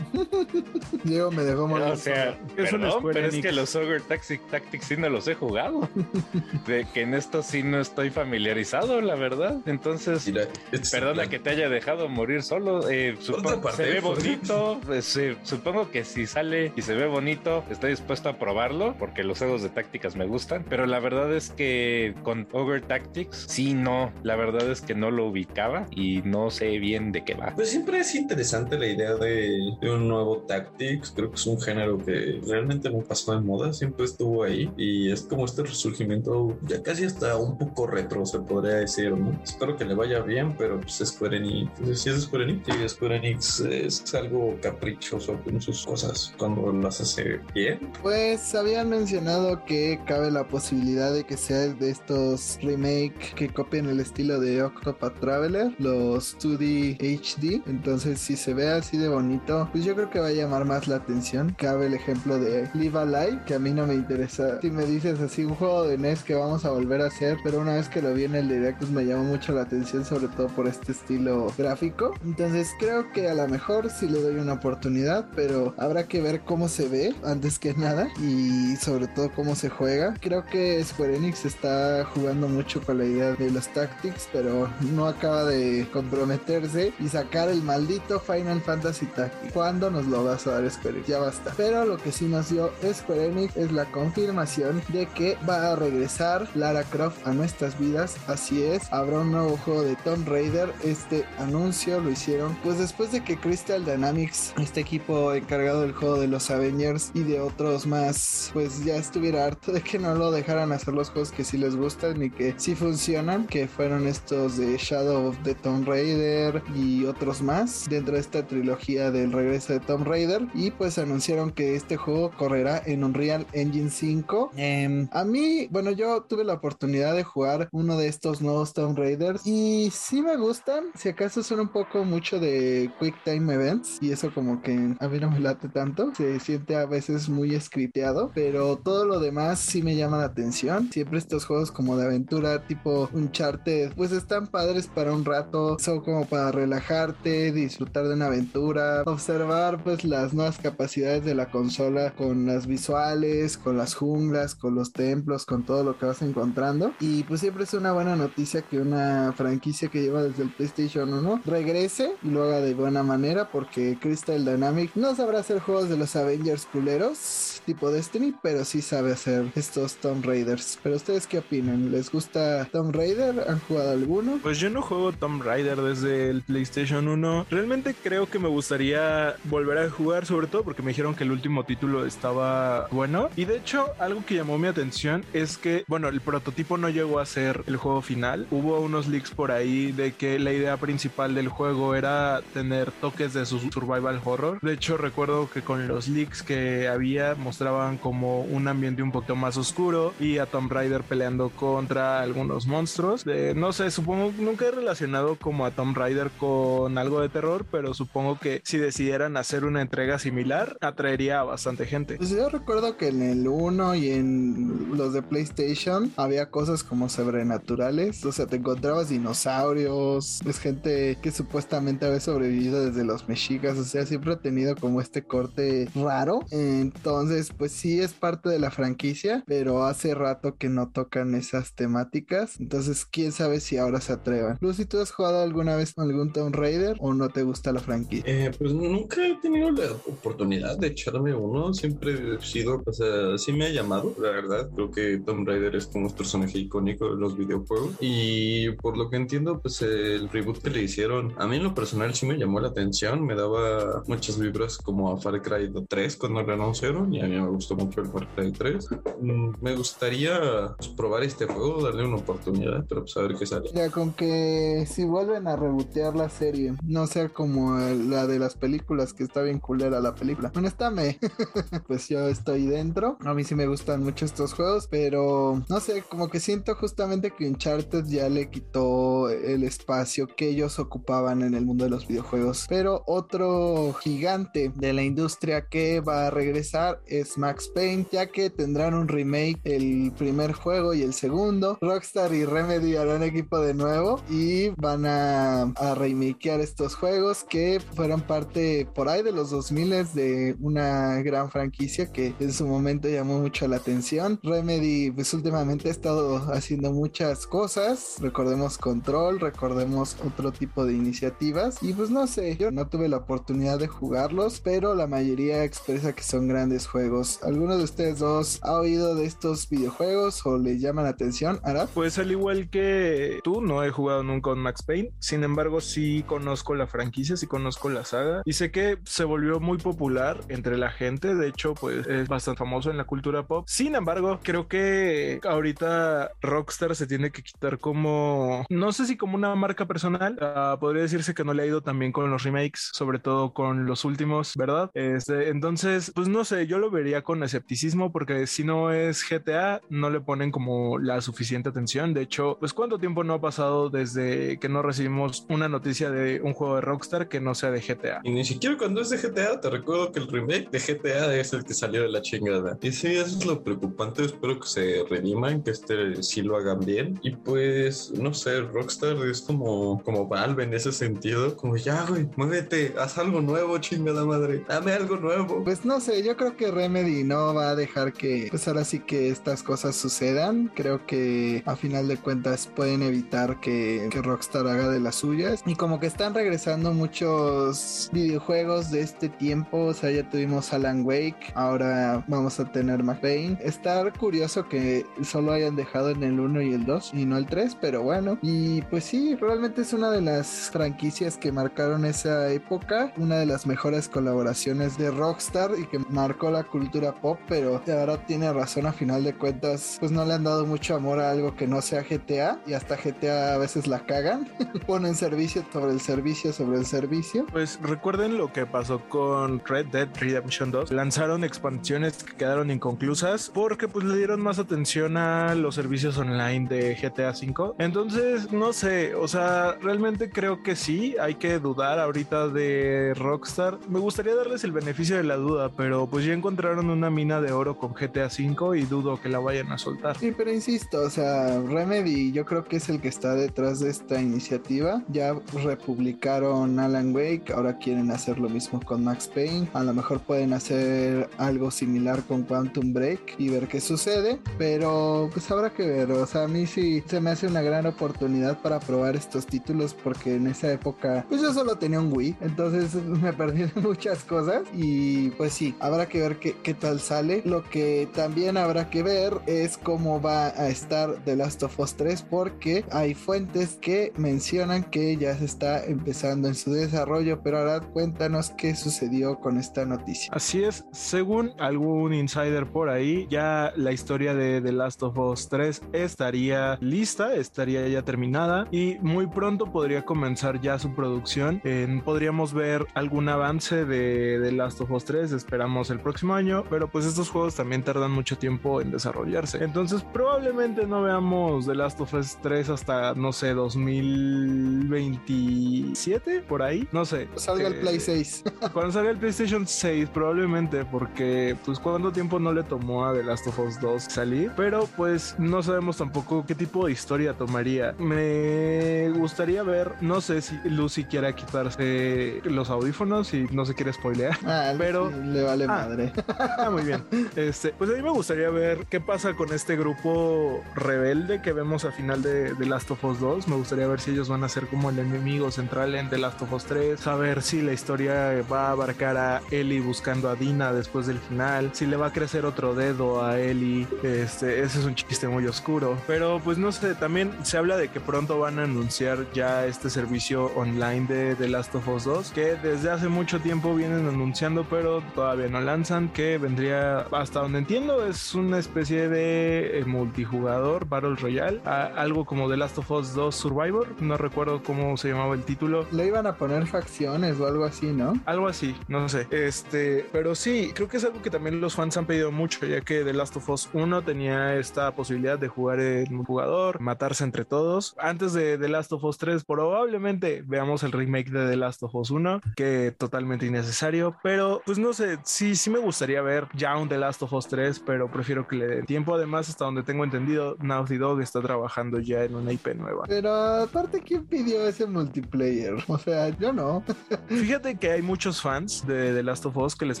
Diego me dejó morir O sea, Es perdón, Square pero es que los Ogre Tactics, Tactics sí no los he jugado. De que en esto sí no estoy familiarizado, la verdad. Entonces, Mira, este es Perdona que te haya dejado morir solo. Eh, supo- otra parte, se ve por- bonito. pues, eh, supongo que si sale y se ve bonito, estoy dispuesto a probarlo porque los juegos de tácticas me gustan. Pero la verdad es que con Ogre Tactics, sí, no. La verdad es que no lo ubicaba y no sé bien de qué va. Pues siempre es interesante la idea de, de un nuevo Tactics. Creo que es un género que realmente no pasó de moda, siempre estuvo ahí. Y es como este resurgimiento, ya casi hasta un poco retro, se podría decir, ¿no? Espero que le vaya bien, pero pues Square Enix. ¿Sí es Square Enix? Sí, Square Enix es algo caprichoso con sus cosas cuando las hace bien. Pues habían mencionado que cabe la posibilidad de que sea de estos remake que copien el estilo de Octopath Traveler, los 2D HD. Entonces, si se ve así de bonito, pues yo creo que va a llamar más la atención. Cabe el ejemplo de Live Alive, que a mí no me interesa. Si me dices así, un juego de NES que vamos a volver a hacer, pero una vez que lo vi en el direct, pues me llamó mucho la atención, sobre todo por este estilo gráfico. Entonces, creo que a lo mejor sí le doy una oportunidad, pero habrá que ver cómo se ve antes que nada y sobre todo cómo se juega. Creo que Square Enix está jugando mucho con la idea de los tactics, pero no acaba de comprometerse y sacar el maldito Final Fantasy Tactics. ¿Cuándo nos lo vas a dar Square? Ya basta. Pero lo que sí nos dio Square Enix es la confirmación de que va a regresar Lara Croft a nuestras vidas. Así es, habrá un nuevo juego de Tomb Raider. Este anuncio lo hicieron pues después de que Crystal Dynamics, este equipo encargado del juego de los Avengers, Y de otros más, pues ya estuviera harto de que no lo dejaran hacer los juegos que sí les gustan y que sí funcionan, que fueron estos de Shadow of the Tomb Raider y otros más dentro de esta trilogía del regreso de Tomb Raider. Y pues anunciaron que este juego correrá en Unreal Engine 5. Em, a mí, bueno, yo tuve la oportunidad de jugar uno de estos nuevos Tomb Raiders y sí me gustan, si acaso son un poco mucho de Quick Time Events y eso como que a mí no me late tanto, se siente a veces muy scripteado, pero todo lo demás sí me llama la atención. Siempre estos juegos como de aventura tipo Uncharted, pues están padres para un rato, son como para relajarte, disfrutar de una aventura, observar pues las nuevas capacidades de la consola con las visuales, con las junglas, con los templos, con todo lo que vas encontrando. Y pues siempre es una buena noticia que una franquicia que lleva desde el PlayStation 1 regrese y lo haga de buena manera porque Crystal Dynamic no sabrá hacer juegos de los Avengers culeros tipo Destiny, pero sí sabe hacer estos Tomb Raiders. Pero ustedes qué opinan? ¿Les gusta Tomb Raider? ¿Han jugado alguno? Pues yo no juego Tomb Raider desde el PlayStation 1. Realmente creo que me gustaría volver a jugar, sobre todo porque me dijeron que el último título estaba bueno. Y de hecho, algo que llamó mi atención es que, bueno, el prototipo no llegó a ser el juego final. Hubo unos leaks por ahí de que la idea principal del juego era tener toques de su survival horror. De hecho, recuerdo que con los leaks que había mostraban como un ambiente un poquito más oscuro y a Tomb Raider peleando contra algunos monstruos. No sé, supongo nunca he relacionado como a Tomb Raider con algo de terror, pero supongo que si decidieran hacer una entrega similar, atraería a bastante gente. Pues yo recuerdo que en el 1 y en los de PlayStation había cosas como sobrenaturales, o sea, te encontrabas dinosaurios, es gente que supuestamente había sobrevivido desde los mexicas, o sea, siempre ha tenido como este corte raro. Entonces, pues sí es parte de la franquicia, pero hace rato que no tocan esas temáticas, entonces quién sabe si ahora se atrevan. Lucy, ¿tú has jugado alguna vez algún Tomb Raider o no te gusta la franquicia? Eh, pues nunca he tenido la oportunidad de echarme uno, siempre he sido, o sea, sí me ha llamado, la verdad, creo que Tomb Raider es como un personaje icónico de los videojuegos. Y por lo que entiendo, pues el reboot que le hicieron, a mí en lo personal sí me llamó la atención, me daba muchas vibras como a Far Cry 3 cuando lo anunciaron y a me gustó mucho el Far Cry 3. Mm, me gustaría pues, probar este juego, darle una oportunidad, pero pues a ver qué sale. Ya con que si vuelven a rebotear la serie, no sea como la de las películas que está bien culera la película. Bueno, está me. pues yo estoy dentro. A mí sí me gustan mucho estos juegos, pero no sé, como que siento justamente que Uncharted ya le quitó el espacio que ellos ocupaban en el mundo de los videojuegos. Pero otro gigante de la industria que va a regresar es Max Payne, ya que tendrán un remake el primer juego y el segundo. Rockstar y Remedy harán equipo de nuevo y van a, a remakear estos juegos que fueron parte por ahí de los 2000 de una gran franquicia que en su momento llamó mucho la atención. Remedy pues últimamente ha estado haciendo muchas cosas, recordemos Control, recordemos otro tipo de iniciativas y pues no sé, yo no tuve la oportunidad de jugarlos, pero la mayoría expresa que son grandes juegos. ¿Alguno de ustedes dos ha oído de estos videojuegos o le llaman la atención, Arad? Pues al igual que tú, no he jugado nunca con Max Payne, sin embargo sí conozco la franquicia, sí conozco la saga y sé que se volvió muy popular entre la gente, de hecho pues es bastante famoso en la cultura pop. Sin embargo, creo que ahorita Rockstar se tiene que quitar como, no sé si como una marca personal, uh, podría decirse que no le ha ido también con los remakes, sobre todo con los últimos, ¿verdad? Este, entonces, pues no sé, yo lo vería con escepticismo porque si no es GTA, no le ponen como la suficiente atención. De hecho, pues cuánto tiempo no ha pasado desde que no recibimos una noticia de un juego de Rockstar que no sea de GTA. Y ni siquiera cuando es de GTA, te recuerdo que el remake de GTA es el que salió de la chingada. Y sí, eso es lo preocupante. Espero que se rediman, que este sí lo hagan bien. Y pues, no sé, Rockstar es como, como Valve en ese sentido. Como ya, güey, muévete, haz algo nuevo, chingada madre. Dame algo nuevo. Pues no sé, yo creo que Remedy no va a dejar que, pues ahora sí que estas cosas sucedan. Creo que a final de cuentas pueden evitar que, Rockstar haga de las suyas. Y como que están regresando muchos videojuegos de este tiempo. O sea, ya tuvimos Alan Wake, ahora vamos a tener McBain. Estar curioso que solo hayan dejado en el 1 y el 2 y no el 3, pero bueno. Y pues sí, realmente es una de las franquicias que marcaron esa época. Una de las mejores colaboraciones de Rockstar y que marcó la cultura pop, pero ahora tiene razón a final de cuentas, pues no le han dado mucho amor a algo que no sea GTA y hasta GTA a veces la cagan, ponen servicio sobre el servicio sobre el servicio. Pues recuerden lo que pasó con Red Dead Redemption 2, lanzaron expansiones que quedaron inconclusas porque pues le dieron más atención a los servicios online de GTA 5. Entonces, no sé, o sea, realmente creo que sí, hay que dudar ahorita de Rockstar. Me gustaría darles el beneficio de la duda, pero pues ya encontraron una mina de oro con GTA 5 y dudo que la vayan a soltar. Sí, pero insisto, o sea, Remedy yo creo que es el que está detrás de esta iniciativa. Ya republicaron Alan Wake, ahora quieren hacer lo mismo con Max Payne. A lo mejor pueden hacer algo similar con Quantum Break y ver qué sucede, pero pues habrá que ver. O sea, a mí sí se me hace una gran oportunidad para probar estos títulos porque en esa época pues yo solo tenía un Wii, entonces me perdí muchas cosas y pues sí, habrá que ver qué, qué tal sale. Lo que también habrá que ver es cómo va a estar The Last of Us 3 porque hay fuentes que mencionan que ya se está empezando en su desarrollo, pero ahora cuéntanos qué sucedió con esta noticia. Así es, según algún insider por ahí, ya la historia de The Last of Us 3 estaría lista, estaría ya terminada y muy pronto podría comenzar ya su producción. Eh, podríamos ver algún avance de The Last of Us 3, esperamos el próximo año, pero pues estos juegos también tardan mucho tiempo en desarrollarse. Entonces probablemente no veamos The Last of Us 3 hasta, no sé, 2027, por ahí, no sé. Salga el Eh, Play 6. Cuando salga el PlayStation 6, probablemente, porque pues cuánto tiempo no le tomó a The Last of Us 2 salir, pero pues no sabemos tampoco qué tipo de historia tomaría. Me gustaría ver, no sé si Lucy quiera quitarse los audífonos y no se quiere spoilear. Ah, Pero- le vale Ah. madre. Ah, muy bien. Este, pues a mí me gustaría ver qué pasa con este grupo rebelde que vemos al final de, de Last of Us 2. Me gustaría ver si ellos van a ser como el enemigo central en The Last of Us 3. Saber si la historia va a abarcar a Ellie buscando a Dina después del final. Si le va a crecer otro dedo a Ellie. Este, ese es un chiste muy oscuro. Pero pues no sé, también se habla de que pronto van a anunciar ya este servicio online de The Last of Us 2. Que desde hace mucho tiempo vienen anunciando, pero todavía no lanzan. Que vendría, hasta donde entiendo, es una especie de eh, multijugador Battle Royale. a- algo como The Last of Us 2 Survivor. No recuerdo cómo se llamaba el título. Le iban a poner facciones o algo así, ¿no? Algo así, no sé. Este, pero sí, creo que es algo que también los fans han pedido mucho, ya que The Last of Us 1 tenía esta posibilidad de jugar en un jugador, matarse entre todos. Antes de The Last of Us 3, probablemente veamos el remake de The Last of Us 1, que totalmente innecesario, pero pues no sé, sí, sí me gustaría ver ya un The Last of Us 3, pero prefiero que le den tiempo. Además, hasta donde tengo entendido, Naughty Dog está trabajando ya en una IP nueva. Pero aparte, ¿quién pidió ese multiplayer? O sea, yo no. Fíjate que hay muchos fans de The Last of Us que les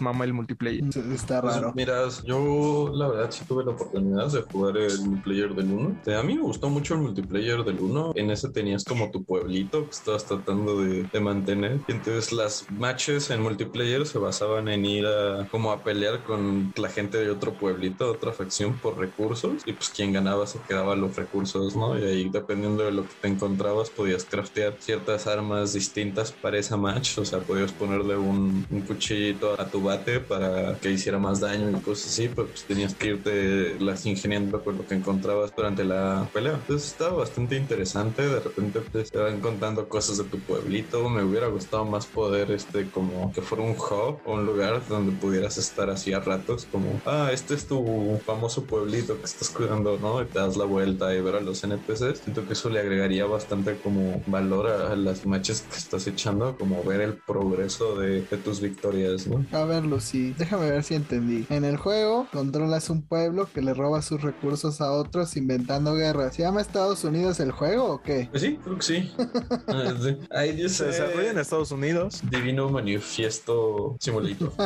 mama el multiplayer. Está Pues, raro. mira, yo la verdad sí tuve la oportunidad de jugar el multiplayer del 1. A mí me gustó mucho el multiplayer del 1. En ese tenías como tu pueblito que estabas tratando de, de mantener. Y entonces las matches en multiplayer se basaban en ir a como a pelear con la gente de otro pueblito, otra facción por recursos. Y pues quien ganaba se quedaba los recursos, ¿no? Y ahí dependiendo de lo que te encontrabas podías craftear ciertas armas distintas para esa match. O sea, podías ponerle un, un cuchillito a tu bate para que hiciera más daño y cosas así, pero pues tenías que irte las ingeniando con lo que encontrabas durante la pelea. Entonces estaba bastante interesante. De repente pues, te van contando cosas de tu pueblito. Me hubiera gustado más poder, este, como que fuera un hub o un lugar donde pudieras estar así a ratos, como, ah, este es tu famoso pueblito que estás cuidando, ¿no? Y te das la vuelta y ver a los NPCs. Siento que eso le agregaría bastante como valor a, a las matches que estás echando, como ver el progreso de, de tus victorias, ¿no? A ver, Lucy, déjame ver si entendí. En el juego controlas un pueblo que le roba sus recursos a otros inventando guerras. ¿Se llama Estados Unidos el juego o qué? Pues sí, creo que sí. Ah. Ahí Se desarrolla en Estados Unidos. Divino Manifiesto Simulator.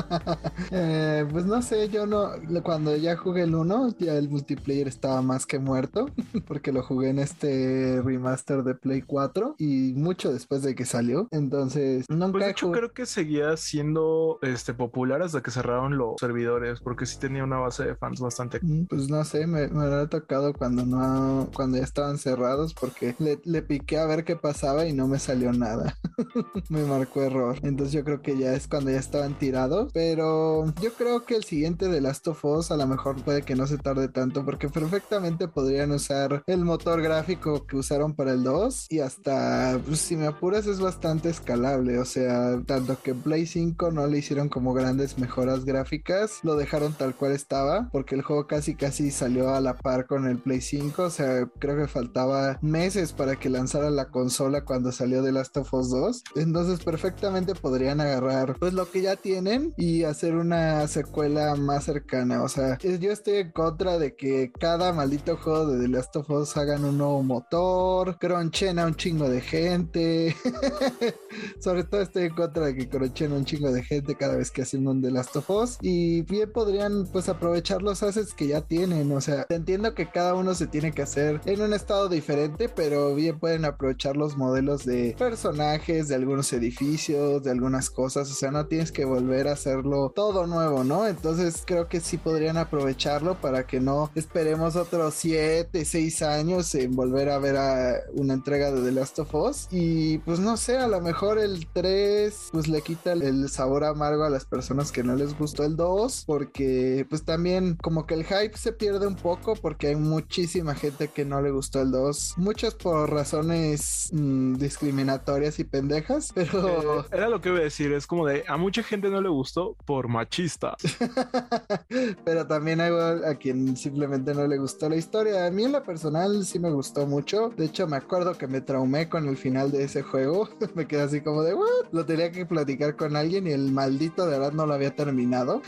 Eh, pues no sé, yo no. Cuando ya jugué el 1, ya el multiplayer estaba más que muerto. Porque lo jugué en este remaster de Play 4 y mucho después de que salió. Entonces, nunca Pues de hecho creo que seguía siendo este popular hasta que cerraron los servidores, porque sí tenía una base de fans bastante. Mm, Pues no sé, me, me habrá tocado cuando no, cuando ya estaban cerrados porque le, le piqué a ver qué pasaba y no me salió nada. me marcó error. Entonces yo creo que ya es cuando ya estaban tirados. pero yo creo que el siguiente de Last of Us a lo mejor puede que no se tarde tanto porque perfectamente podrían usar el motor gráfico que usaron para el 2 y hasta, pues, si me apuras, es bastante escalable. O sea, tanto que Play 5 no le hicieron como grandes mejoras gráficas, lo dejaron tal cual estaba porque el juego casi casi salió a la par con el Play 5. O sea, creo que faltaba meses para que lanzara la consola cuando salió de Last of Us 2. Entonces, perfectamente podrían agarrar pues lo que ya tienen y hacer una secuela más cercana. O sea, yo estoy en contra de que cada maldito juego de The Last of Us hagan un nuevo motor, cronchen a un chingo de gente. Sobre todo estoy en contra de que cronchen a un chingo de gente cada vez que hacen un The Last of Us. Y bien podrían pues aprovechar los assets que ya tienen. O sea, entiendo que cada uno se tiene que hacer en un estado diferente, pero bien pueden aprovechar los modelos de personajes, de algunos edificios, de algunas cosas. O sea, no tienes que volver a hacerlo todo nuevo, ¿no? Entonces creo que sí podrían aprovecharlo para que no esperemos otros 7, 6 años en volver a ver a una entrega de The Last of Us. Y pues no sé, a lo mejor el 3 pues le quita el sabor amargo a las personas que no les gustó el 2 porque pues también como que el hype se pierde un poco porque hay muchísima gente que no le gustó el 2. Muchos por razones mmm, discriminatorias y pendejas, pero... Eh, era lo que iba a decir, es como de a mucha gente no le gustó por machista. pero también hay a quien simplemente no le gustó la historia. A mí en la personal sí me gustó mucho. De hecho, me acuerdo que me traumé con el final de ese juego. me quedé así como de. Lo tenía que platicar con alguien y el maldito de verdad no lo había terminado.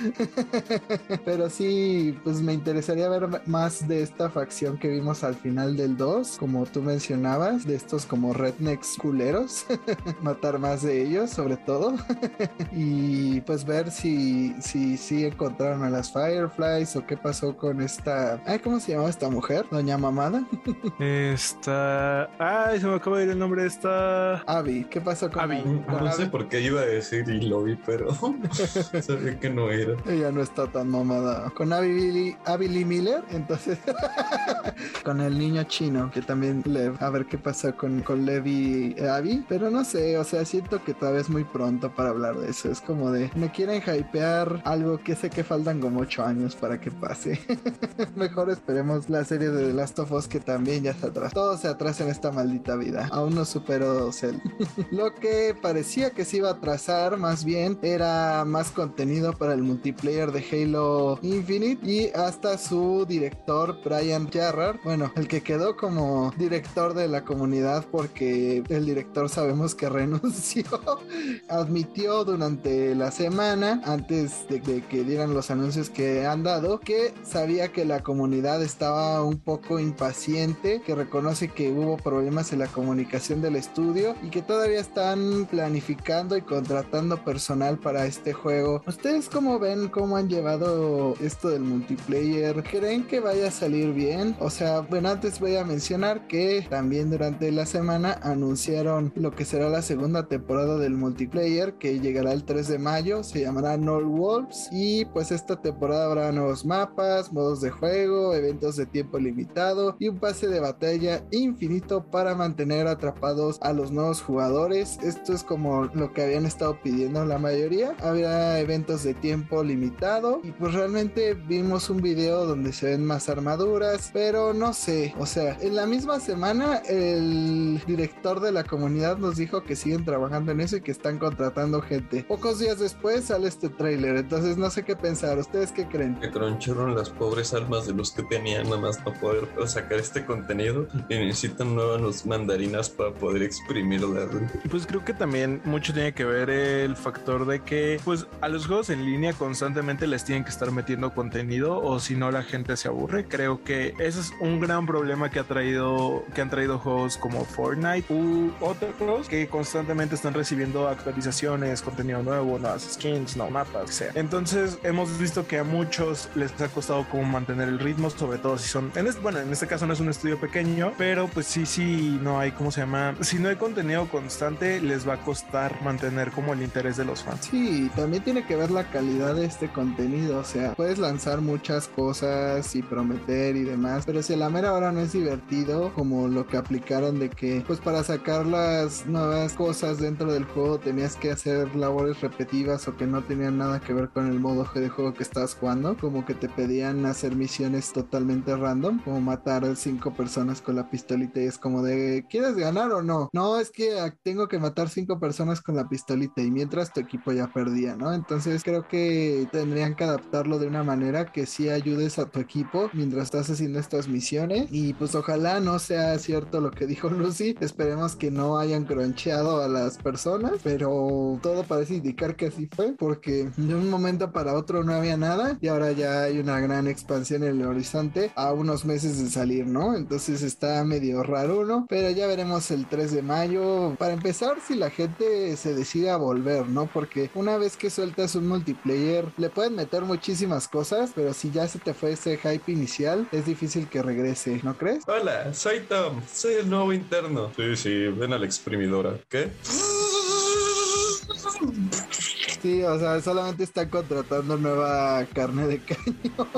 pero sí, pues me interesaría ver más de esta facción que vimos al final del 2, como tú mencionabas, de estos como rednecks culeros. Matar más de ellos, sobre todo. y pues ver si, si, si encontraron a las Fireflies o qué pasó con esta. Ay, ¿cómo se llamaba esta mujer? Doña Mamada. Esta. Ay, se me acaba de ir el nombre de esta. Abby. ¿Qué pasó con Abby? Abby? No, sé por qué iba a decir y lo vi, pero sabía que no era. Ella no está tan mamada. Con Abby, Lee- Abby Lee Miller, entonces. con el niño chino, que también Lev. A ver qué pasa con, con Lev y Abby. Pero no sé, o sea, siento que todavía es muy pronto para hablar de eso. Es como de. Me quieren hypear algo que sé que faltan como 8 años para que pase. Mejor esperemos la serie de The Last of Us que también ya se atrasa. Todo se atrasa en esta maldita vida. Aún no superó Cell. Lo que parecía que se iba a trazar más bien era más contenido para el multiplayer de Halo Infinite y hasta su director Brian Jarrard, bueno, el que quedó como director de la comunidad porque el director sabemos que renunció, admitió durante la semana antes de, de que dieran los anuncios que han dado que sabía que la comunidad estaba un poco impaciente, que reconoce que hubo problemas en la comunicación del estudio y que todavía están planificando y contratando personal para este juego. ¿Ustedes cómo ven cómo han llevado esto del multiplayer? ¿Creen que vaya a salir bien? O sea, bueno, antes voy a mencionar que también durante la semana anunciaron lo que será la segunda temporada del multiplayer que llegará el 3 de mayo, se llamará Null Y pues esta temporada habrá nuevos mapas, modos de juego, eventos de tiempo limitado y un pase de batalla infinito para mantener atrapados a los nuevos jugadores. Esto es como lo que habían estado pidiendo la mayoría. Había eventos de tiempo limitado y pues realmente vimos un video donde se ven más armaduras, pero no sé, o sea, en la misma semana el director de la comunidad nos dijo que siguen trabajando en eso y que están contratando gente. Pocos días después sale este tráiler, entonces no sé qué pensar. ¿Ustedes qué creen? Que croncharon las pobres almas de los que tenían nada más para poder sacar este contenido y necesitan nuevas mandarinas para poder exprimirlas. Pues creo que también mucho tiene que ver el factor de que, pues, a los juegos en línea constantemente les tienen que estar metiendo contenido o si no la gente se aburre. Creo que ese es un gran problema que ha traído, que han traído juegos como Fortnite u otros que constantemente están recibiendo actualizaciones, contenido nuevo, nuevas skins, nuevos mapas, que sea. Entonces hemos visto que a muchos les ha costado como mantener el ritmo, sobre todo si son, en este, bueno, en este caso no es un estudio pequeño, pero pues sí, sí, no hay, ¿cómo se llama? Si no hay contenido constante, les va a costar mantener como el interés de los fans. Sí, también tiene que ver la calidad de este contenido. O sea, puedes lanzar muchas cosas y prometer y demás, pero si a la mera hora no es divertido, como lo que aplicaron de que, pues para sacar las nuevas cosas dentro del juego tenías que hacer labores repetitivas o que no tenían nada que ver con el modo de juego que estabas jugando, como que te pedían hacer misiones totalmente random, como matar a cinco personas con la pistolita y es como de, ¿quieres ganar o no? No, es que tengo que matar cinco personas con la pistolita y mientras tu equipo ya perdía, ¿no? Entonces creo que tendrían que adaptarlo de una manera que sí ayudes a tu equipo mientras estás haciendo estas misiones y pues ojalá no sea cierto lo que dijo Lucy, esperemos que no hayan croncheado a las personas, pero todo parece indicar que así fue porque de un momento para otro no había nada y ahora ya hay una gran expansión en el horizonte a unos meses de salir, ¿no? Entonces está medio raro, ¿no? Pero ya veremos el 3 de mayo. Para empezar, si la gente se decide a volver, ¿no? Porque una vez que sueltas un multiplayer, le pueden meter muchísimas cosas, pero si ya se te fue ese hype inicial, es difícil que regrese, ¿no crees? Hola, soy Tom, soy el nuevo interno. Sí, sí, ven a la exprimidora. ¿Qué? Sí, o sea, solamente está contratando nueva carne de caño.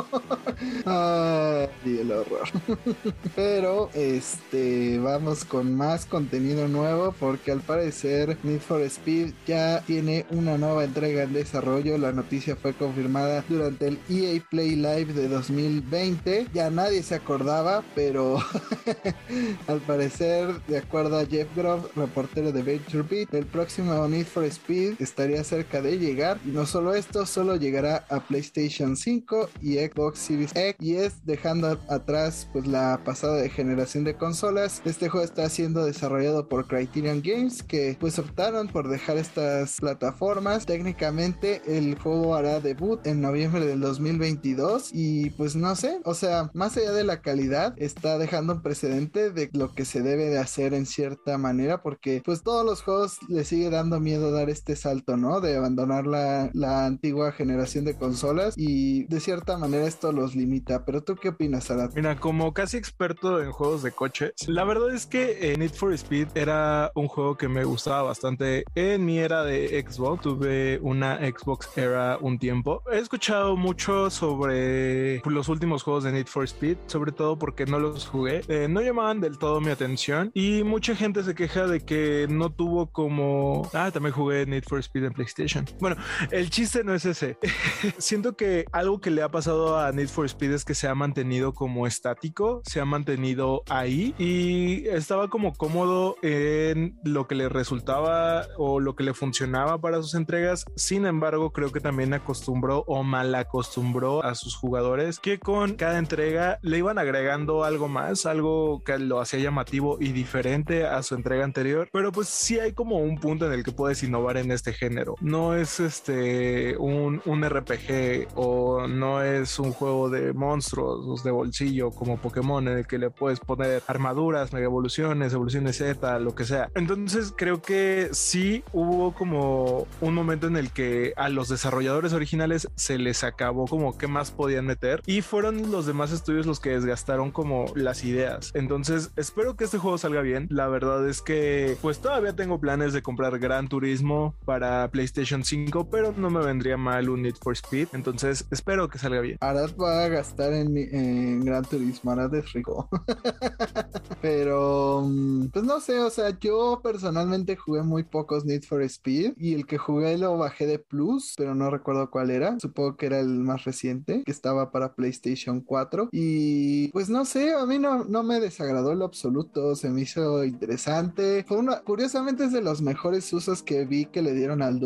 Ay, el horror. Pero, este, vamos con más contenido nuevo porque al parecer Need for Speed ya tiene una nueva entrega en desarrollo. La noticia fue confirmada durante el EA Play Live de 2020. Ya nadie se acordaba, pero al parecer, de acuerdo a Jeff Grove, reportero de VentureBeat, el próximo Need for Speed estaría cerca de llegar. Y no solo esto, solo llegará a PlayStation 5 y Xbox Series X. Y es dejando atrás pues la pasada generación de consolas. Este juego está siendo desarrollado por Criterion Games que pues optaron por dejar estas plataformas. Técnicamente el juego hará debut en noviembre del 2022 y pues no sé, o sea, más allá de la calidad, está dejando un precedente de lo que se debe de hacer en cierta manera porque pues todos los juegos le sigue dando miedo dar este salto, ¿no? De abandonar la, la antigua generación de consolas y de cierta manera esto los limita. Pero tú qué opinas, Arad? Mira, como casi experto en juegos de coches, la verdad es que eh, Need for Speed era un juego que me gustaba bastante en mi era de Xbox. Tuve una Xbox era un tiempo. He escuchado mucho sobre los últimos juegos de Need for Speed, sobre todo porque no los jugué. Eh, no llamaban del todo mi atención y mucha gente se queja de que no tuvo como... Ah, también jugué Need for Speed en PlayStation. Bueno, el chiste no es ese. Siento que algo que le ha pasado a Need for Speed es que se ha mantenido como estático, se ha mantenido ahí y estaba como cómodo en lo que le resultaba o lo que le funcionaba para sus entregas. Sin embargo, creo que también acostumbró o mal acostumbró a sus jugadores que con cada entrega le iban agregando algo más, algo que lo hacía llamativo y diferente a su entrega anterior. Pero pues sí hay como un punto en el que puedes innovar en este género. No es este un, un RPG o no es un juego de monstruos de bolsillo como Pokémon en el que le puedes poner armaduras, mega evoluciones, evoluciones Z, lo que sea. Entonces creo que sí hubo como un momento en el que a los desarrolladores originales se les acabó como qué más podían meter y fueron los demás estudios los que desgastaron como las ideas. Entonces espero que este juego salga bien. La verdad es que pues todavía tengo planes de comprar Gran Turismo para PlayStation 5, pero no me vendría mal un Need for Speed. Entonces espero que salga bien. Arad va a gastar en, Gran Turismo, Arad es rico. Pero, mm, pues no sé, o sea, yo personalmente jugué muy pocos Need for Speed y el que jugué lo bajé de Plus, pero no recuerdo cuál era. Supongo que era el más reciente, que estaba para PlayStation 4. Y pues no sé, a mí no, no me desagradó en lo absoluto, se me hizo interesante. Fue una, curiosamente es de los mejores usos que vi que le dieron al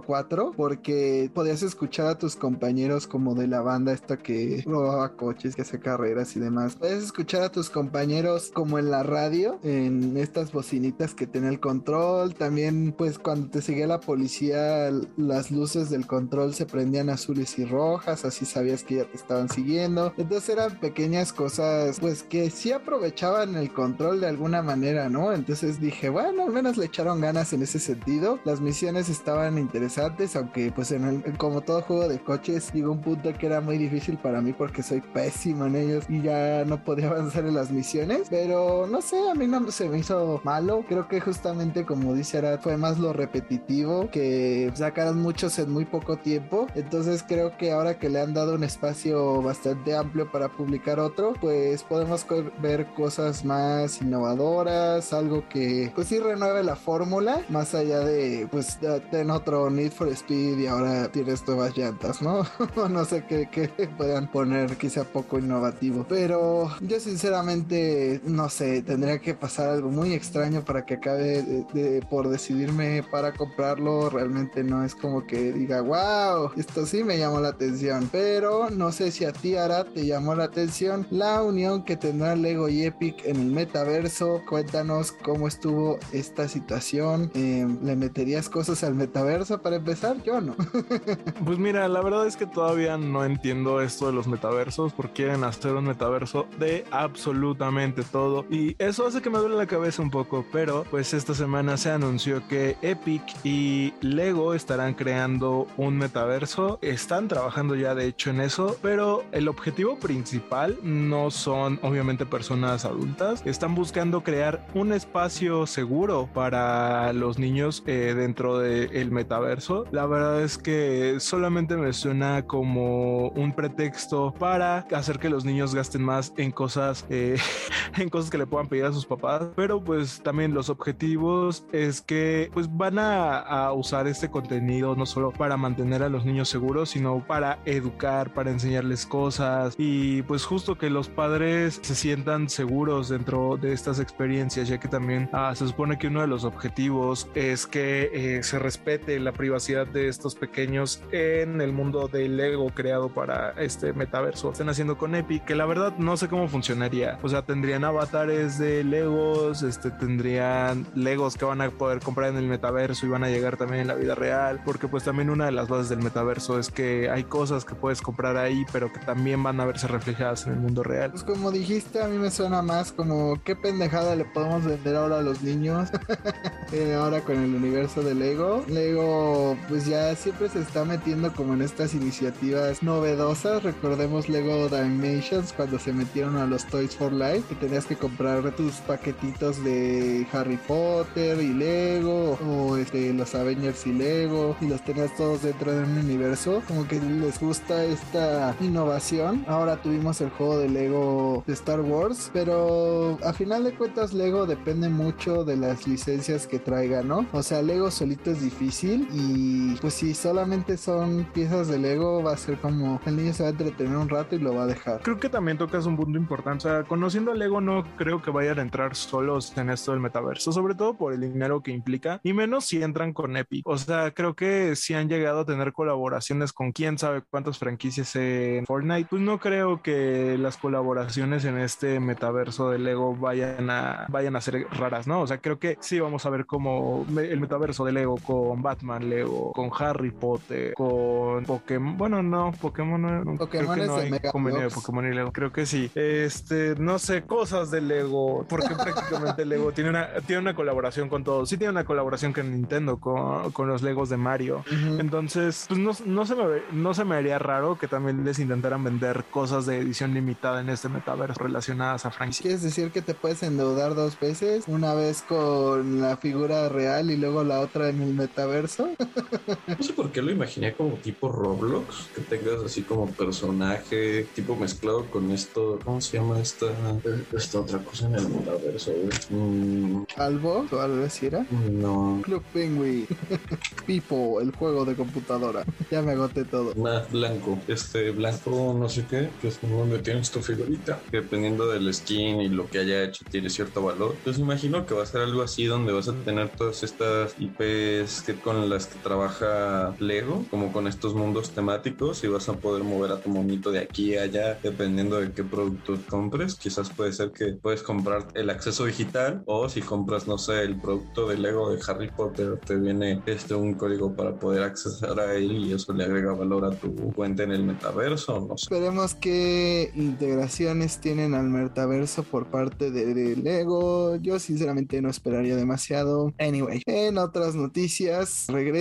DualShock 4, porque podías escuchar a tus compañeros como de la banda esta que robaba coches, que hacía carreras y demás. Puedes escuchar a tus compañeros como en la radio, en estas bocinitas que tenía el control. También, pues cuando te seguía la policía, las luces del control se prendían azules y rojas, así sabías que ya te estaban siguiendo. Entonces eran pequeñas cosas, pues que sí aprovechaban el control de alguna manera, ¿no? Entonces dije, bueno, al menos le echaron ganas en ese sentido. Las misiones estaban interesantes, aunque pues en el, como todo juego de coches, llegó un punto que era muy difícil para mí porque soy pésimo en ellos y ya no podía avanzar en las misiones. Pero no sé, a mí no se me hizo malo. Creo que justamente como dice Arad, fue más lo repetitivo que sacaron muchos en muy poco tiempo. Entonces creo que ahora que le han dado un espacio bastante amplio para publicar otro, pues podemos ver cosas más innovadoras, algo que pues sí renueve la fórmula, más allá de pues en otro Need for Speed y ahora tienes nuevas llantas, ¿no? no sé qué, qué puedan poner, quizá poco innovativo. Pero yo sinceramente, no sé, tendría que pasar algo muy extraño para que acabe de, por decidirme para comprarlo. Realmente no es como que diga, wow, esto sí me llamó la atención. Pero no sé si a ti, Ara, te llamó la atención la unión que tendrá Lego y Epic en el metaverso. Cuéntanos cómo estuvo esta situación. Eh, ¿Le meterías cosas al metaverso para empezar? Yo no. pues mira, la verdad es que todavía no entiendo esto de los metaversos porque quieren hacer un metaverso de absolutamente todo y eso hace que me duele la cabeza un poco, pero pues esta semana se anunció que Epic y Lego estarán creando un metaverso, están trabajando ya de hecho en eso, pero el objetivo principal no son obviamente personas adultas, están buscando crear un espacio seguro para los niños eh, dentro del metaverso. La verdad es que solamente me suena como un pretexto para hacer que los niños gasten más en cosas, eh, en cosas que le puedan pedir a sus papás, pero pues también los objetivos es que pues van a, a usar este contenido no solo para mantener a los niños seguros, sino para educar, para enseñarles cosas. Y pues justo que los padres se sientan seguros dentro de estas experiencias, ya que también ah, se supone que uno de los objetivos es que eh, se respete la privacidad de estos pequeños en el mundo del Lego creado para este metaverso. Están haciendo con Epic, que la verdad no sé cómo funcionaría. O sea, tendrían avatares de Legos, este, tendrían Legos que van a poder comprar en el metaverso y van a llegar también en la vida real, porque pues también una de las bases del metaverso es que hay cosas que puedes comprar ahí, pero que también van a verse reflejadas en el mundo real. Pues como dijiste, a mí me suena más como qué pendejada le podemos vender ahora a los niños. Eh, ahora con el universo de Lego. Lego pues ya siempre se está metiendo como en estas iniciativas novedosas. Recordemos Lego Dimensions cuando se metieron a los Toys for Life que tenías que comprar tus paquetitos de Harry Potter y Lego o este los Avengers y Lego y los tenías todos dentro de un universo. Como que les gusta esta innovación. Ahora tuvimos el juego de Lego de Star Wars, pero a final de cuentas Lego depende mucho de las licencias que traiga, ¿no? O sea, Lego solito es difícil pues si solamente son piezas de Lego va a ser como el niño se va a entretener un rato y lo va a dejar. Creo que también tocas un punto importante. O sea, conociendo a Lego no creo que vayan a entrar solos en esto del metaverso, sobre todo por el dinero que implica y menos si entran con Epic. O sea, creo que si han llegado a tener colaboraciones con quién sabe cuántas franquicias en Fortnite, pues no creo que las colaboraciones en este metaverso de Lego vayan a vayan a ser raras, ¿no? O sea, creo que sí vamos a ver como el metaverso de Lego con Batman, Lego, con Harry Potter, con Pokémon. Bueno, no, Pokémon no, Pokémon creo que no hay convenio de Pokémon y Lego. Creo que sí. Este, no sé, cosas de Lego, porque prácticamente Lego tiene una, tiene una colaboración con todos. Sí tiene una colaboración con Nintendo, con, con los Legos de Mario. Entonces, pues no, no, se me, no se me haría raro que también les intentaran vender cosas de edición limitada en este metaverso relacionadas a Frank. ¿Quieres decir que te puedes endeudar dos veces? Una vez con la figura real y luego la otra en el metaverso. No sé por qué lo imaginé como tipo Roblox, que tengas así como personaje, tipo mezclado con esto, ¿cómo se llama esta, esta otra cosa en el metaverso? Mm. ¿Albo? ¿O algo así era? No. Club Penguin. Pipo, el juego de computadora. ya me agoté todo. Nah, blanco. Este blanco no sé qué, que es como donde tienes tu figurita. Dependiendo del skin y lo que haya hecho tiene cierto valor. Pues imagino que va a ser algo así donde vas a tener todas estas IPs que con las que trabaja Lego, como con estos mundos temáticos y vas a poder mover a tu monito de aquí a allá dependiendo de qué producto compres. Quizás puede ser que puedes comprar el acceso digital o si compras, no sé, el producto de Lego de Harry Potter, te viene este un código para poder acceder a él y eso le agrega valor a tu cuenta en el metaverso. No sé. Esperemos qué integraciones tienen al metaverso por parte de, Lego. Yo sinceramente no esperaría demasiado. Anyway, en otras noticias, regreso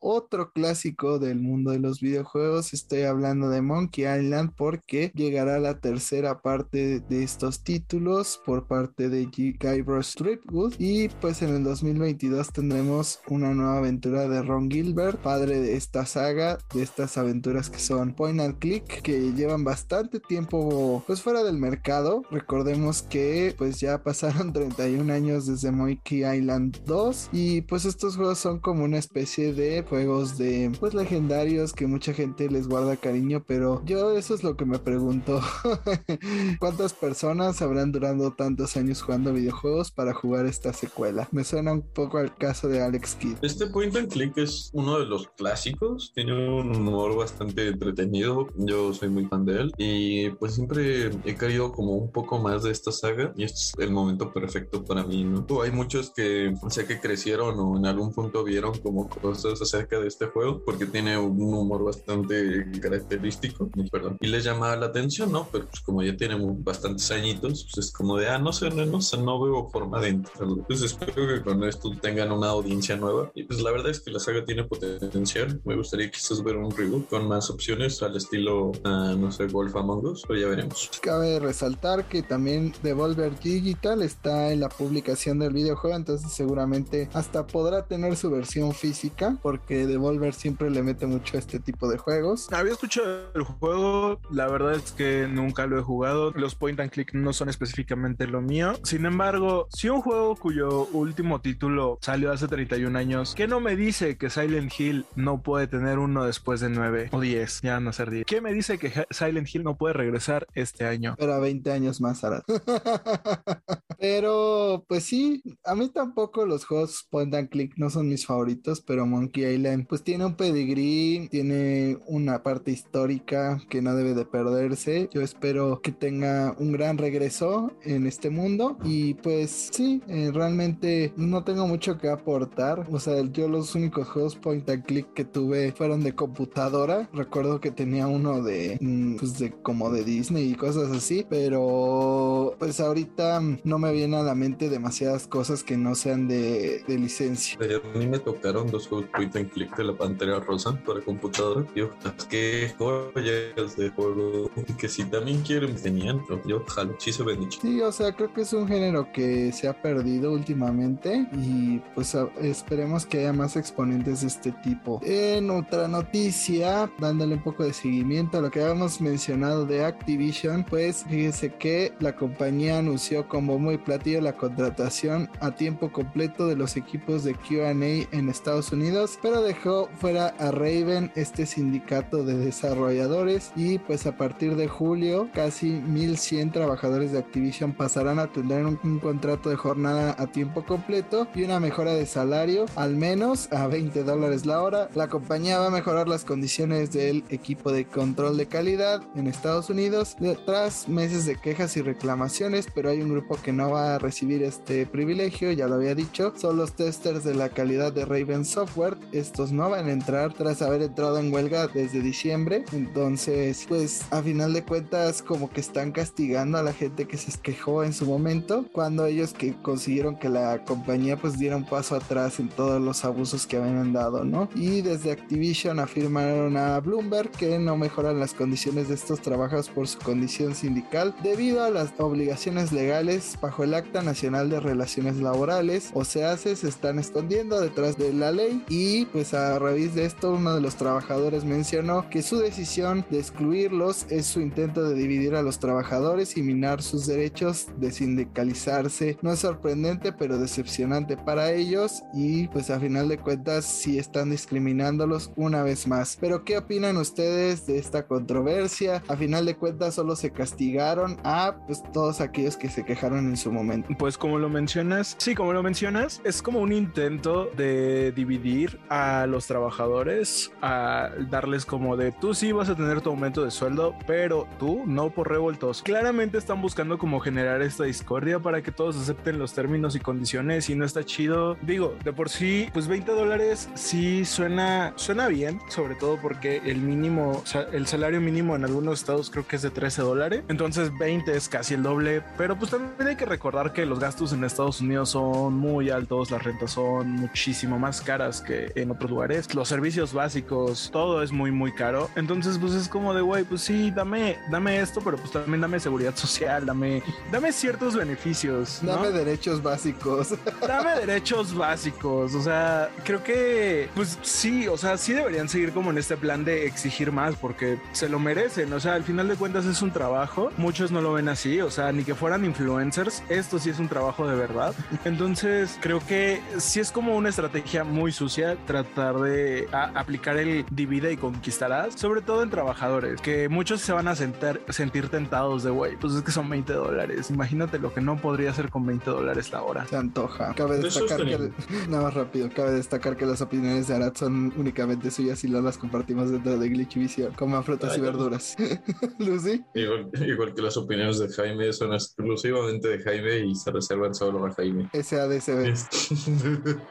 otro clásico del mundo de los videojuegos. Estoy hablando de Monkey Island porque llegará la tercera parte de estos títulos por parte de Guybrush Threepwood y pues en el 2022 tendremos una nueva aventura de Ron Gilbert, padre de esta saga, de estas aventuras que son point and click, que llevan bastante tiempo pues fuera del mercado. Recordemos que pues ya pasaron 31 años desde Monkey Island 2 y pues estos juegos son como una especie de juegos de pues legendarios que mucha gente les guarda cariño, pero yo eso es lo que me pregunto. ¿Cuántas personas habrán durado tantos años jugando videojuegos para jugar esta secuela? Me suena un poco al caso de Alex Kidd. Este point and click es uno de los clásicos, tiene un humor bastante entretenido, yo soy muy fan de él y pues siempre he querido como un poco más de esta saga y este es el momento perfecto para mí, ¿no? Hay muchos que sé que crecieron o en algún punto vieron como cosas acerca de este juego porque tiene un humor bastante característico, perdón, y les llama la atención, ¿no? Pero pues como ya tienen bastantes añitos, pues es como de, ah, no sé, no, no sé, no veo forma de entrarlo. Pues espero que con esto tengan una audiencia nueva y pues la verdad es que la saga tiene potencial. Me gustaría quizás ver un reboot con más opciones al estilo, uh, no sé, Wolf Among Us, pero ya veremos. Cabe resaltar que también Devolver Digital está en la publicación del videojuego, entonces seguramente hasta podrá tener su versión física, porque Devolver siempre le mete mucho a este tipo de juegos. Había escuchado el juego, la verdad es que nunca lo he jugado. Los point and click no son específicamente lo mío. Sin embargo, si un juego cuyo último título salió hace 31 años, ¿qué no me dice que Silent Hill no puede tener uno después de 9 o 10? Ya no ser 10. ¿Qué me dice que Silent Hill no puede regresar este año? Pero a 20 años más, Arad. pero, pues sí, a mí tampoco los juegos point and click no son mis favoritos, pero Monkey Island, pues tiene un pedigrí, tiene una parte histórica que no debe de perderse. Yo espero que tenga un gran regreso en este mundo y pues sí, eh, realmente no tengo mucho que aportar. O sea, yo los únicos juegos point and click que tuve fueron de computadora. Recuerdo que tenía uno de, mm, pues de como de Disney y cosas así, pero pues ahorita no me viene a la mente demasiadas cosas que no sean de, de licencia. A mí me tocaron dos juegos point and click de la Pantera Rosa para computadora. Yo, es que joyas de juego que si también quieren tenían, yo jalo, sí se Sí, o sea, creo que es un género que se ha perdido últimamente y pues esperemos que haya más exponentes de este tipo. En otra noticia, dándole un poco de seguimiento a lo que habíamos mencionado de Activision, pues fíjese que la compañía anunció como muy platillo la contratación a tiempo completo de los equipos de QA en Estados Unidos, pero dejó fuera a Raven, este sindicato de desarrolladores, y pues a partir de julio casi 1100 trabajadores de Activision pasarán a tener un, un contrato de jornada a tiempo completo y una mejora de salario al menos a 20 dólares la hora. La compañía va a mejorar las condiciones del equipo de control de calidad en Estados Unidos tras meses de quejas y reclamaciones, pero hay un grupo que no va a recibir este privilegio, ya lo había dicho, son los testers de la calidad de Raven Software. Estos no van a entrar tras haber entrado en huelga desde diciembre, entonces pues a final de cuentas como que están castigando a la gente que se quejó en su momento cuando ellos que consiguieron que la compañía pues diera un paso atrás en todos los abusos que habían dado, ¿no? Y desde Activision afirmaron a Bloomberg que no mejoran las condiciones de estos trabajos por su condición sindical debido a las obligaciones legales bajo el Acta Nacional de Relaciones Laborales, o sea, se están escondiendo detrás de la ley y pues a raíz de esto uno de los trabajadores mencionó que su decisión de excluirlos es su intento de dividir a los trabajadores y minar sus derechos de sindicalizarse. No es sorprendente pero decepcionante para ellos y pues a final de cuentas sí están discriminándolos una vez más. Pero ¿qué opinan ustedes de esta controversia? A final de cuentas solo se castigaron a pues todos aquellos que se quejaron en su momento. Pues como lo mencionas, sí, como lo mencionas, es como un intento de dividir a los trabajadores, a darles como de tú sí vas a tener tu aumento de sueldo, pero tú no por revoltos. Claramente están buscando como generar esta discordia para que todos acepten los términos y condiciones y no está chido. Digo, de por sí, pues 20 dólares sí suena, suena bien, sobre todo porque el mínimo, el salario mínimo en algunos estados creo que es de 13 dólares. Entonces 20 es casi el doble, pero pues también hay que recordar que los gastos en Estados Unidos son muy altos, las rentas son muchísimo más caras que en otros lugares, los servicios básicos, todo es muy muy caro. Entonces pues es como de, güey, pues sí, dame, dame esto, pero pues también dame seguridad social, dame, dame ciertos beneficios. Dame derechos básicos. Dame derechos básicos básicos. O sea, creo que, pues sí, o sea, sí deberían seguir como en este plan de exigir más porque se lo merecen. O sea, al final de cuentas es un trabajo. Muchos no lo ven así, o sea, ni que fueran influencers. Esto sí es un trabajo de verdad. Entonces, creo que sí es como una estrategia muy sucia tratar de aplicar el divide y conquistarás, sobre todo en trabajadores, que muchos se van a sentar, sentir tentados de, güey, pues es que son 20 dólares. Imagínate lo que no podría hacer con 20 dólares la hora. Se antoja. Cabe destacar que, nada más rápido, cabe destacar que las opiniones de Arad son únicamente suyas y no las compartimos dentro de Glitch Vision, como frutas y verduras. Lucy. Igual, que las opiniones de Jaime son exclusivamente de Jaime y se reservan solo a Jaime. SADCB.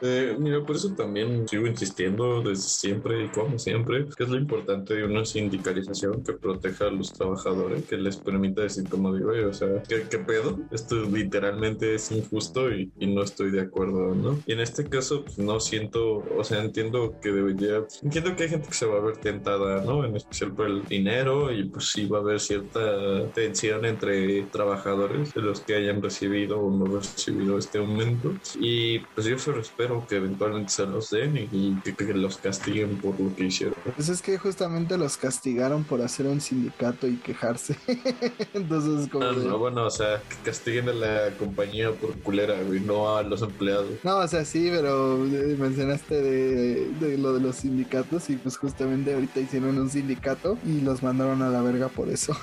eh, mira, por eso también sigo insistiendo desde siempre y como siempre, que es lo importante de una sindicalización que proteja a los trabajadores, que les permita decir como digo, o sea, ¿qué, qué pedo? Esto literalmente es injusto y, y, no estoy de acuerdo, ¿no? Y en este caso, pues no siento, o sea, entiendo que debería, entiendo que hay gente que se va a ver tentada, ¿no? En especial por el dinero y pues sí va a haber cierta tensión entre trabajadores de los que hayan recibido o no recibido este aumento. Y pues yo solo espero que eventualmente se los y, que, los castiguen por lo que hicieron. Pues es que justamente los castigaron por hacer un sindicato y quejarse. Entonces, como. Ah, no, bueno, o sea, que castiguen a la compañía por culera, güey, no a los empleados. No, o sea, sí, pero eh, mencionaste de, de lo de los sindicatos y pues justamente ahorita hicieron un sindicato y los mandaron a la verga por eso.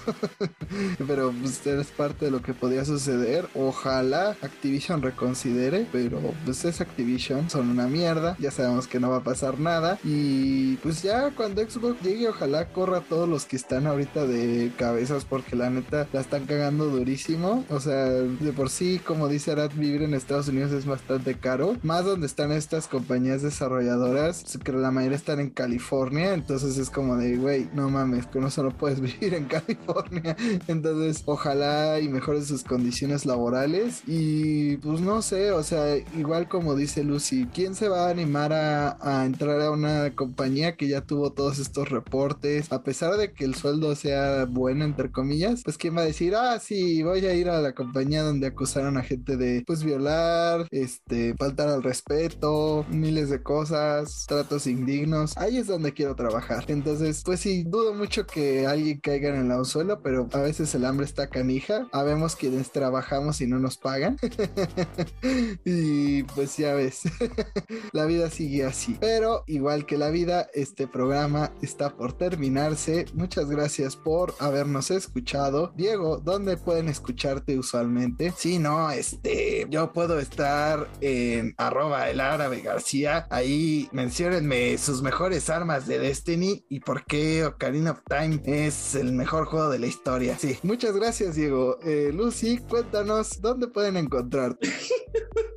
pero pues es parte de lo que podía suceder. Ojalá Activision reconsidere, pero pues es Activision, son una mierda, ya sabemos que no va a pasar nada y pues ya cuando Xbox llegue ojalá corra todos los que están ahorita de cabezas porque la neta la están cagando durísimo. O sea, de por sí, como dice Arad, vivir en Estados Unidos es bastante caro, más donde están estas compañías desarrolladoras, que la mayoría están en California, entonces es como de, güey, no mames, con eso no puedes vivir en California. Entonces, ojalá y mejore sus condiciones laborales y pues no sé, o sea, igual como dice Lucy, ¿quién se va a animar a, entrar a una compañía que ya tuvo todos estos reportes? A pesar de que el sueldo sea bueno, entre comillas, pues quién va a decir, ah, sí, voy a ir a la compañía donde acusaron a gente de, pues, violar, este, faltar al respeto, miles de cosas, tratos indignos. Ahí es donde quiero trabajar. Entonces, pues sí, dudo mucho que alguien caiga en el suelo, pero a veces el hambre está canija. Habemos quienes trabajamos y no nos pagan. y pues ya ves, la vida sigue así. Pero igual que la vida, este programa está por terminarse. Muchas gracias por habernos escuchado. Diego, ¿dónde pueden escucharte usualmente? Sí, no, este, yo puedo estar en arroba el árabe García. Ahí menciónenme sus mejores armas de Destiny y por qué Ocarina of Time es el mejor juego de la historia. Sí, muchas gracias, Diego. Eh, Lucy, cuéntanos dónde pueden encontrarte.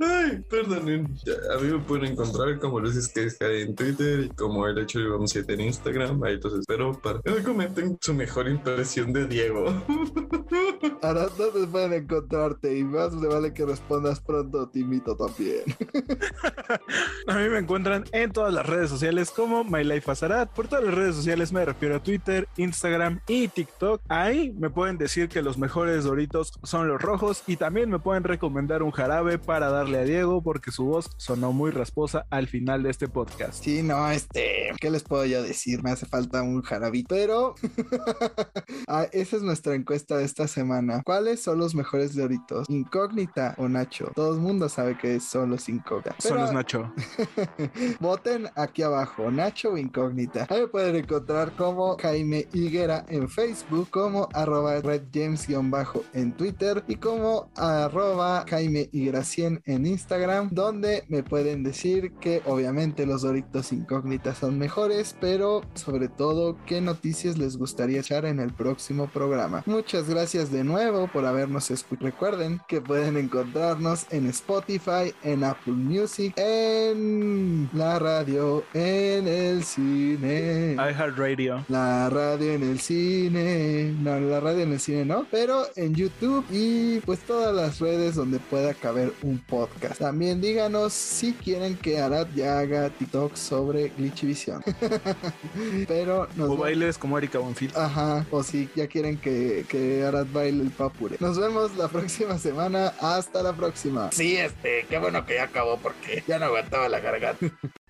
Ay, perdonen. A mí me pueden encontrar como Luis que en Twitter y como el hecho de 7 en Instagram. Ahí los espero para que me comenten su mejor impresión de Diego. Ahora, ¿dónde pueden encontrarte? Y más me vale que respondas pronto, Timito también. a mí me encuentran en todas las redes sociales como My Life Por todas las redes sociales me refiero a Twitter, Instagram y TikTok. Ahí me pueden decir que los mejores doritos son los rojos y también me pueden recomendar un jarabe para darle a Diego porque su voz sonó muy rasposa al final de este podcast. Sí, no, este, ¿qué les puedo yo decir? Me hace falta un jarabito, pero ah, esa es nuestra encuesta de esta semana. ¿Cuáles son los mejores doritos? ¿Incógnita o Nacho? Todo el mundo sabe que son los incógnitas. Son los Nacho. Voten aquí abajo, Nacho o incógnita. Ahí me pueden encontrar como Jaime Higuera en Facebook, como arroba redjames-bajo en Twitter y como arroba Jaime Higuera 100 en Instagram, donde me pueden decir que obviamente los Doritos incógnitas son mejores, pero sobre todo qué noticias les gustaría echar en el próximo programa. Muchas gracias de nuevo por habernos escuchado. Recuerden que pueden encontrarnos en Spotify, en Apple Music, en la radio, en el cine. iHeartRadio. La radio en el cine. No, la radio en el cine no, pero en YouTube y pues todas las redes donde pueda caber un podcast. También díganos si quieren que Arad ya haga TikTok sobre Glitchvision. Pero nos O bailes como Erika Bonfil. Ajá, o si ya quieren que, que Arad baile el papure. Nos vemos la próxima semana. Hasta la próxima. Sí, este, qué bueno que ya acabó porque ya no aguantaba la garganta.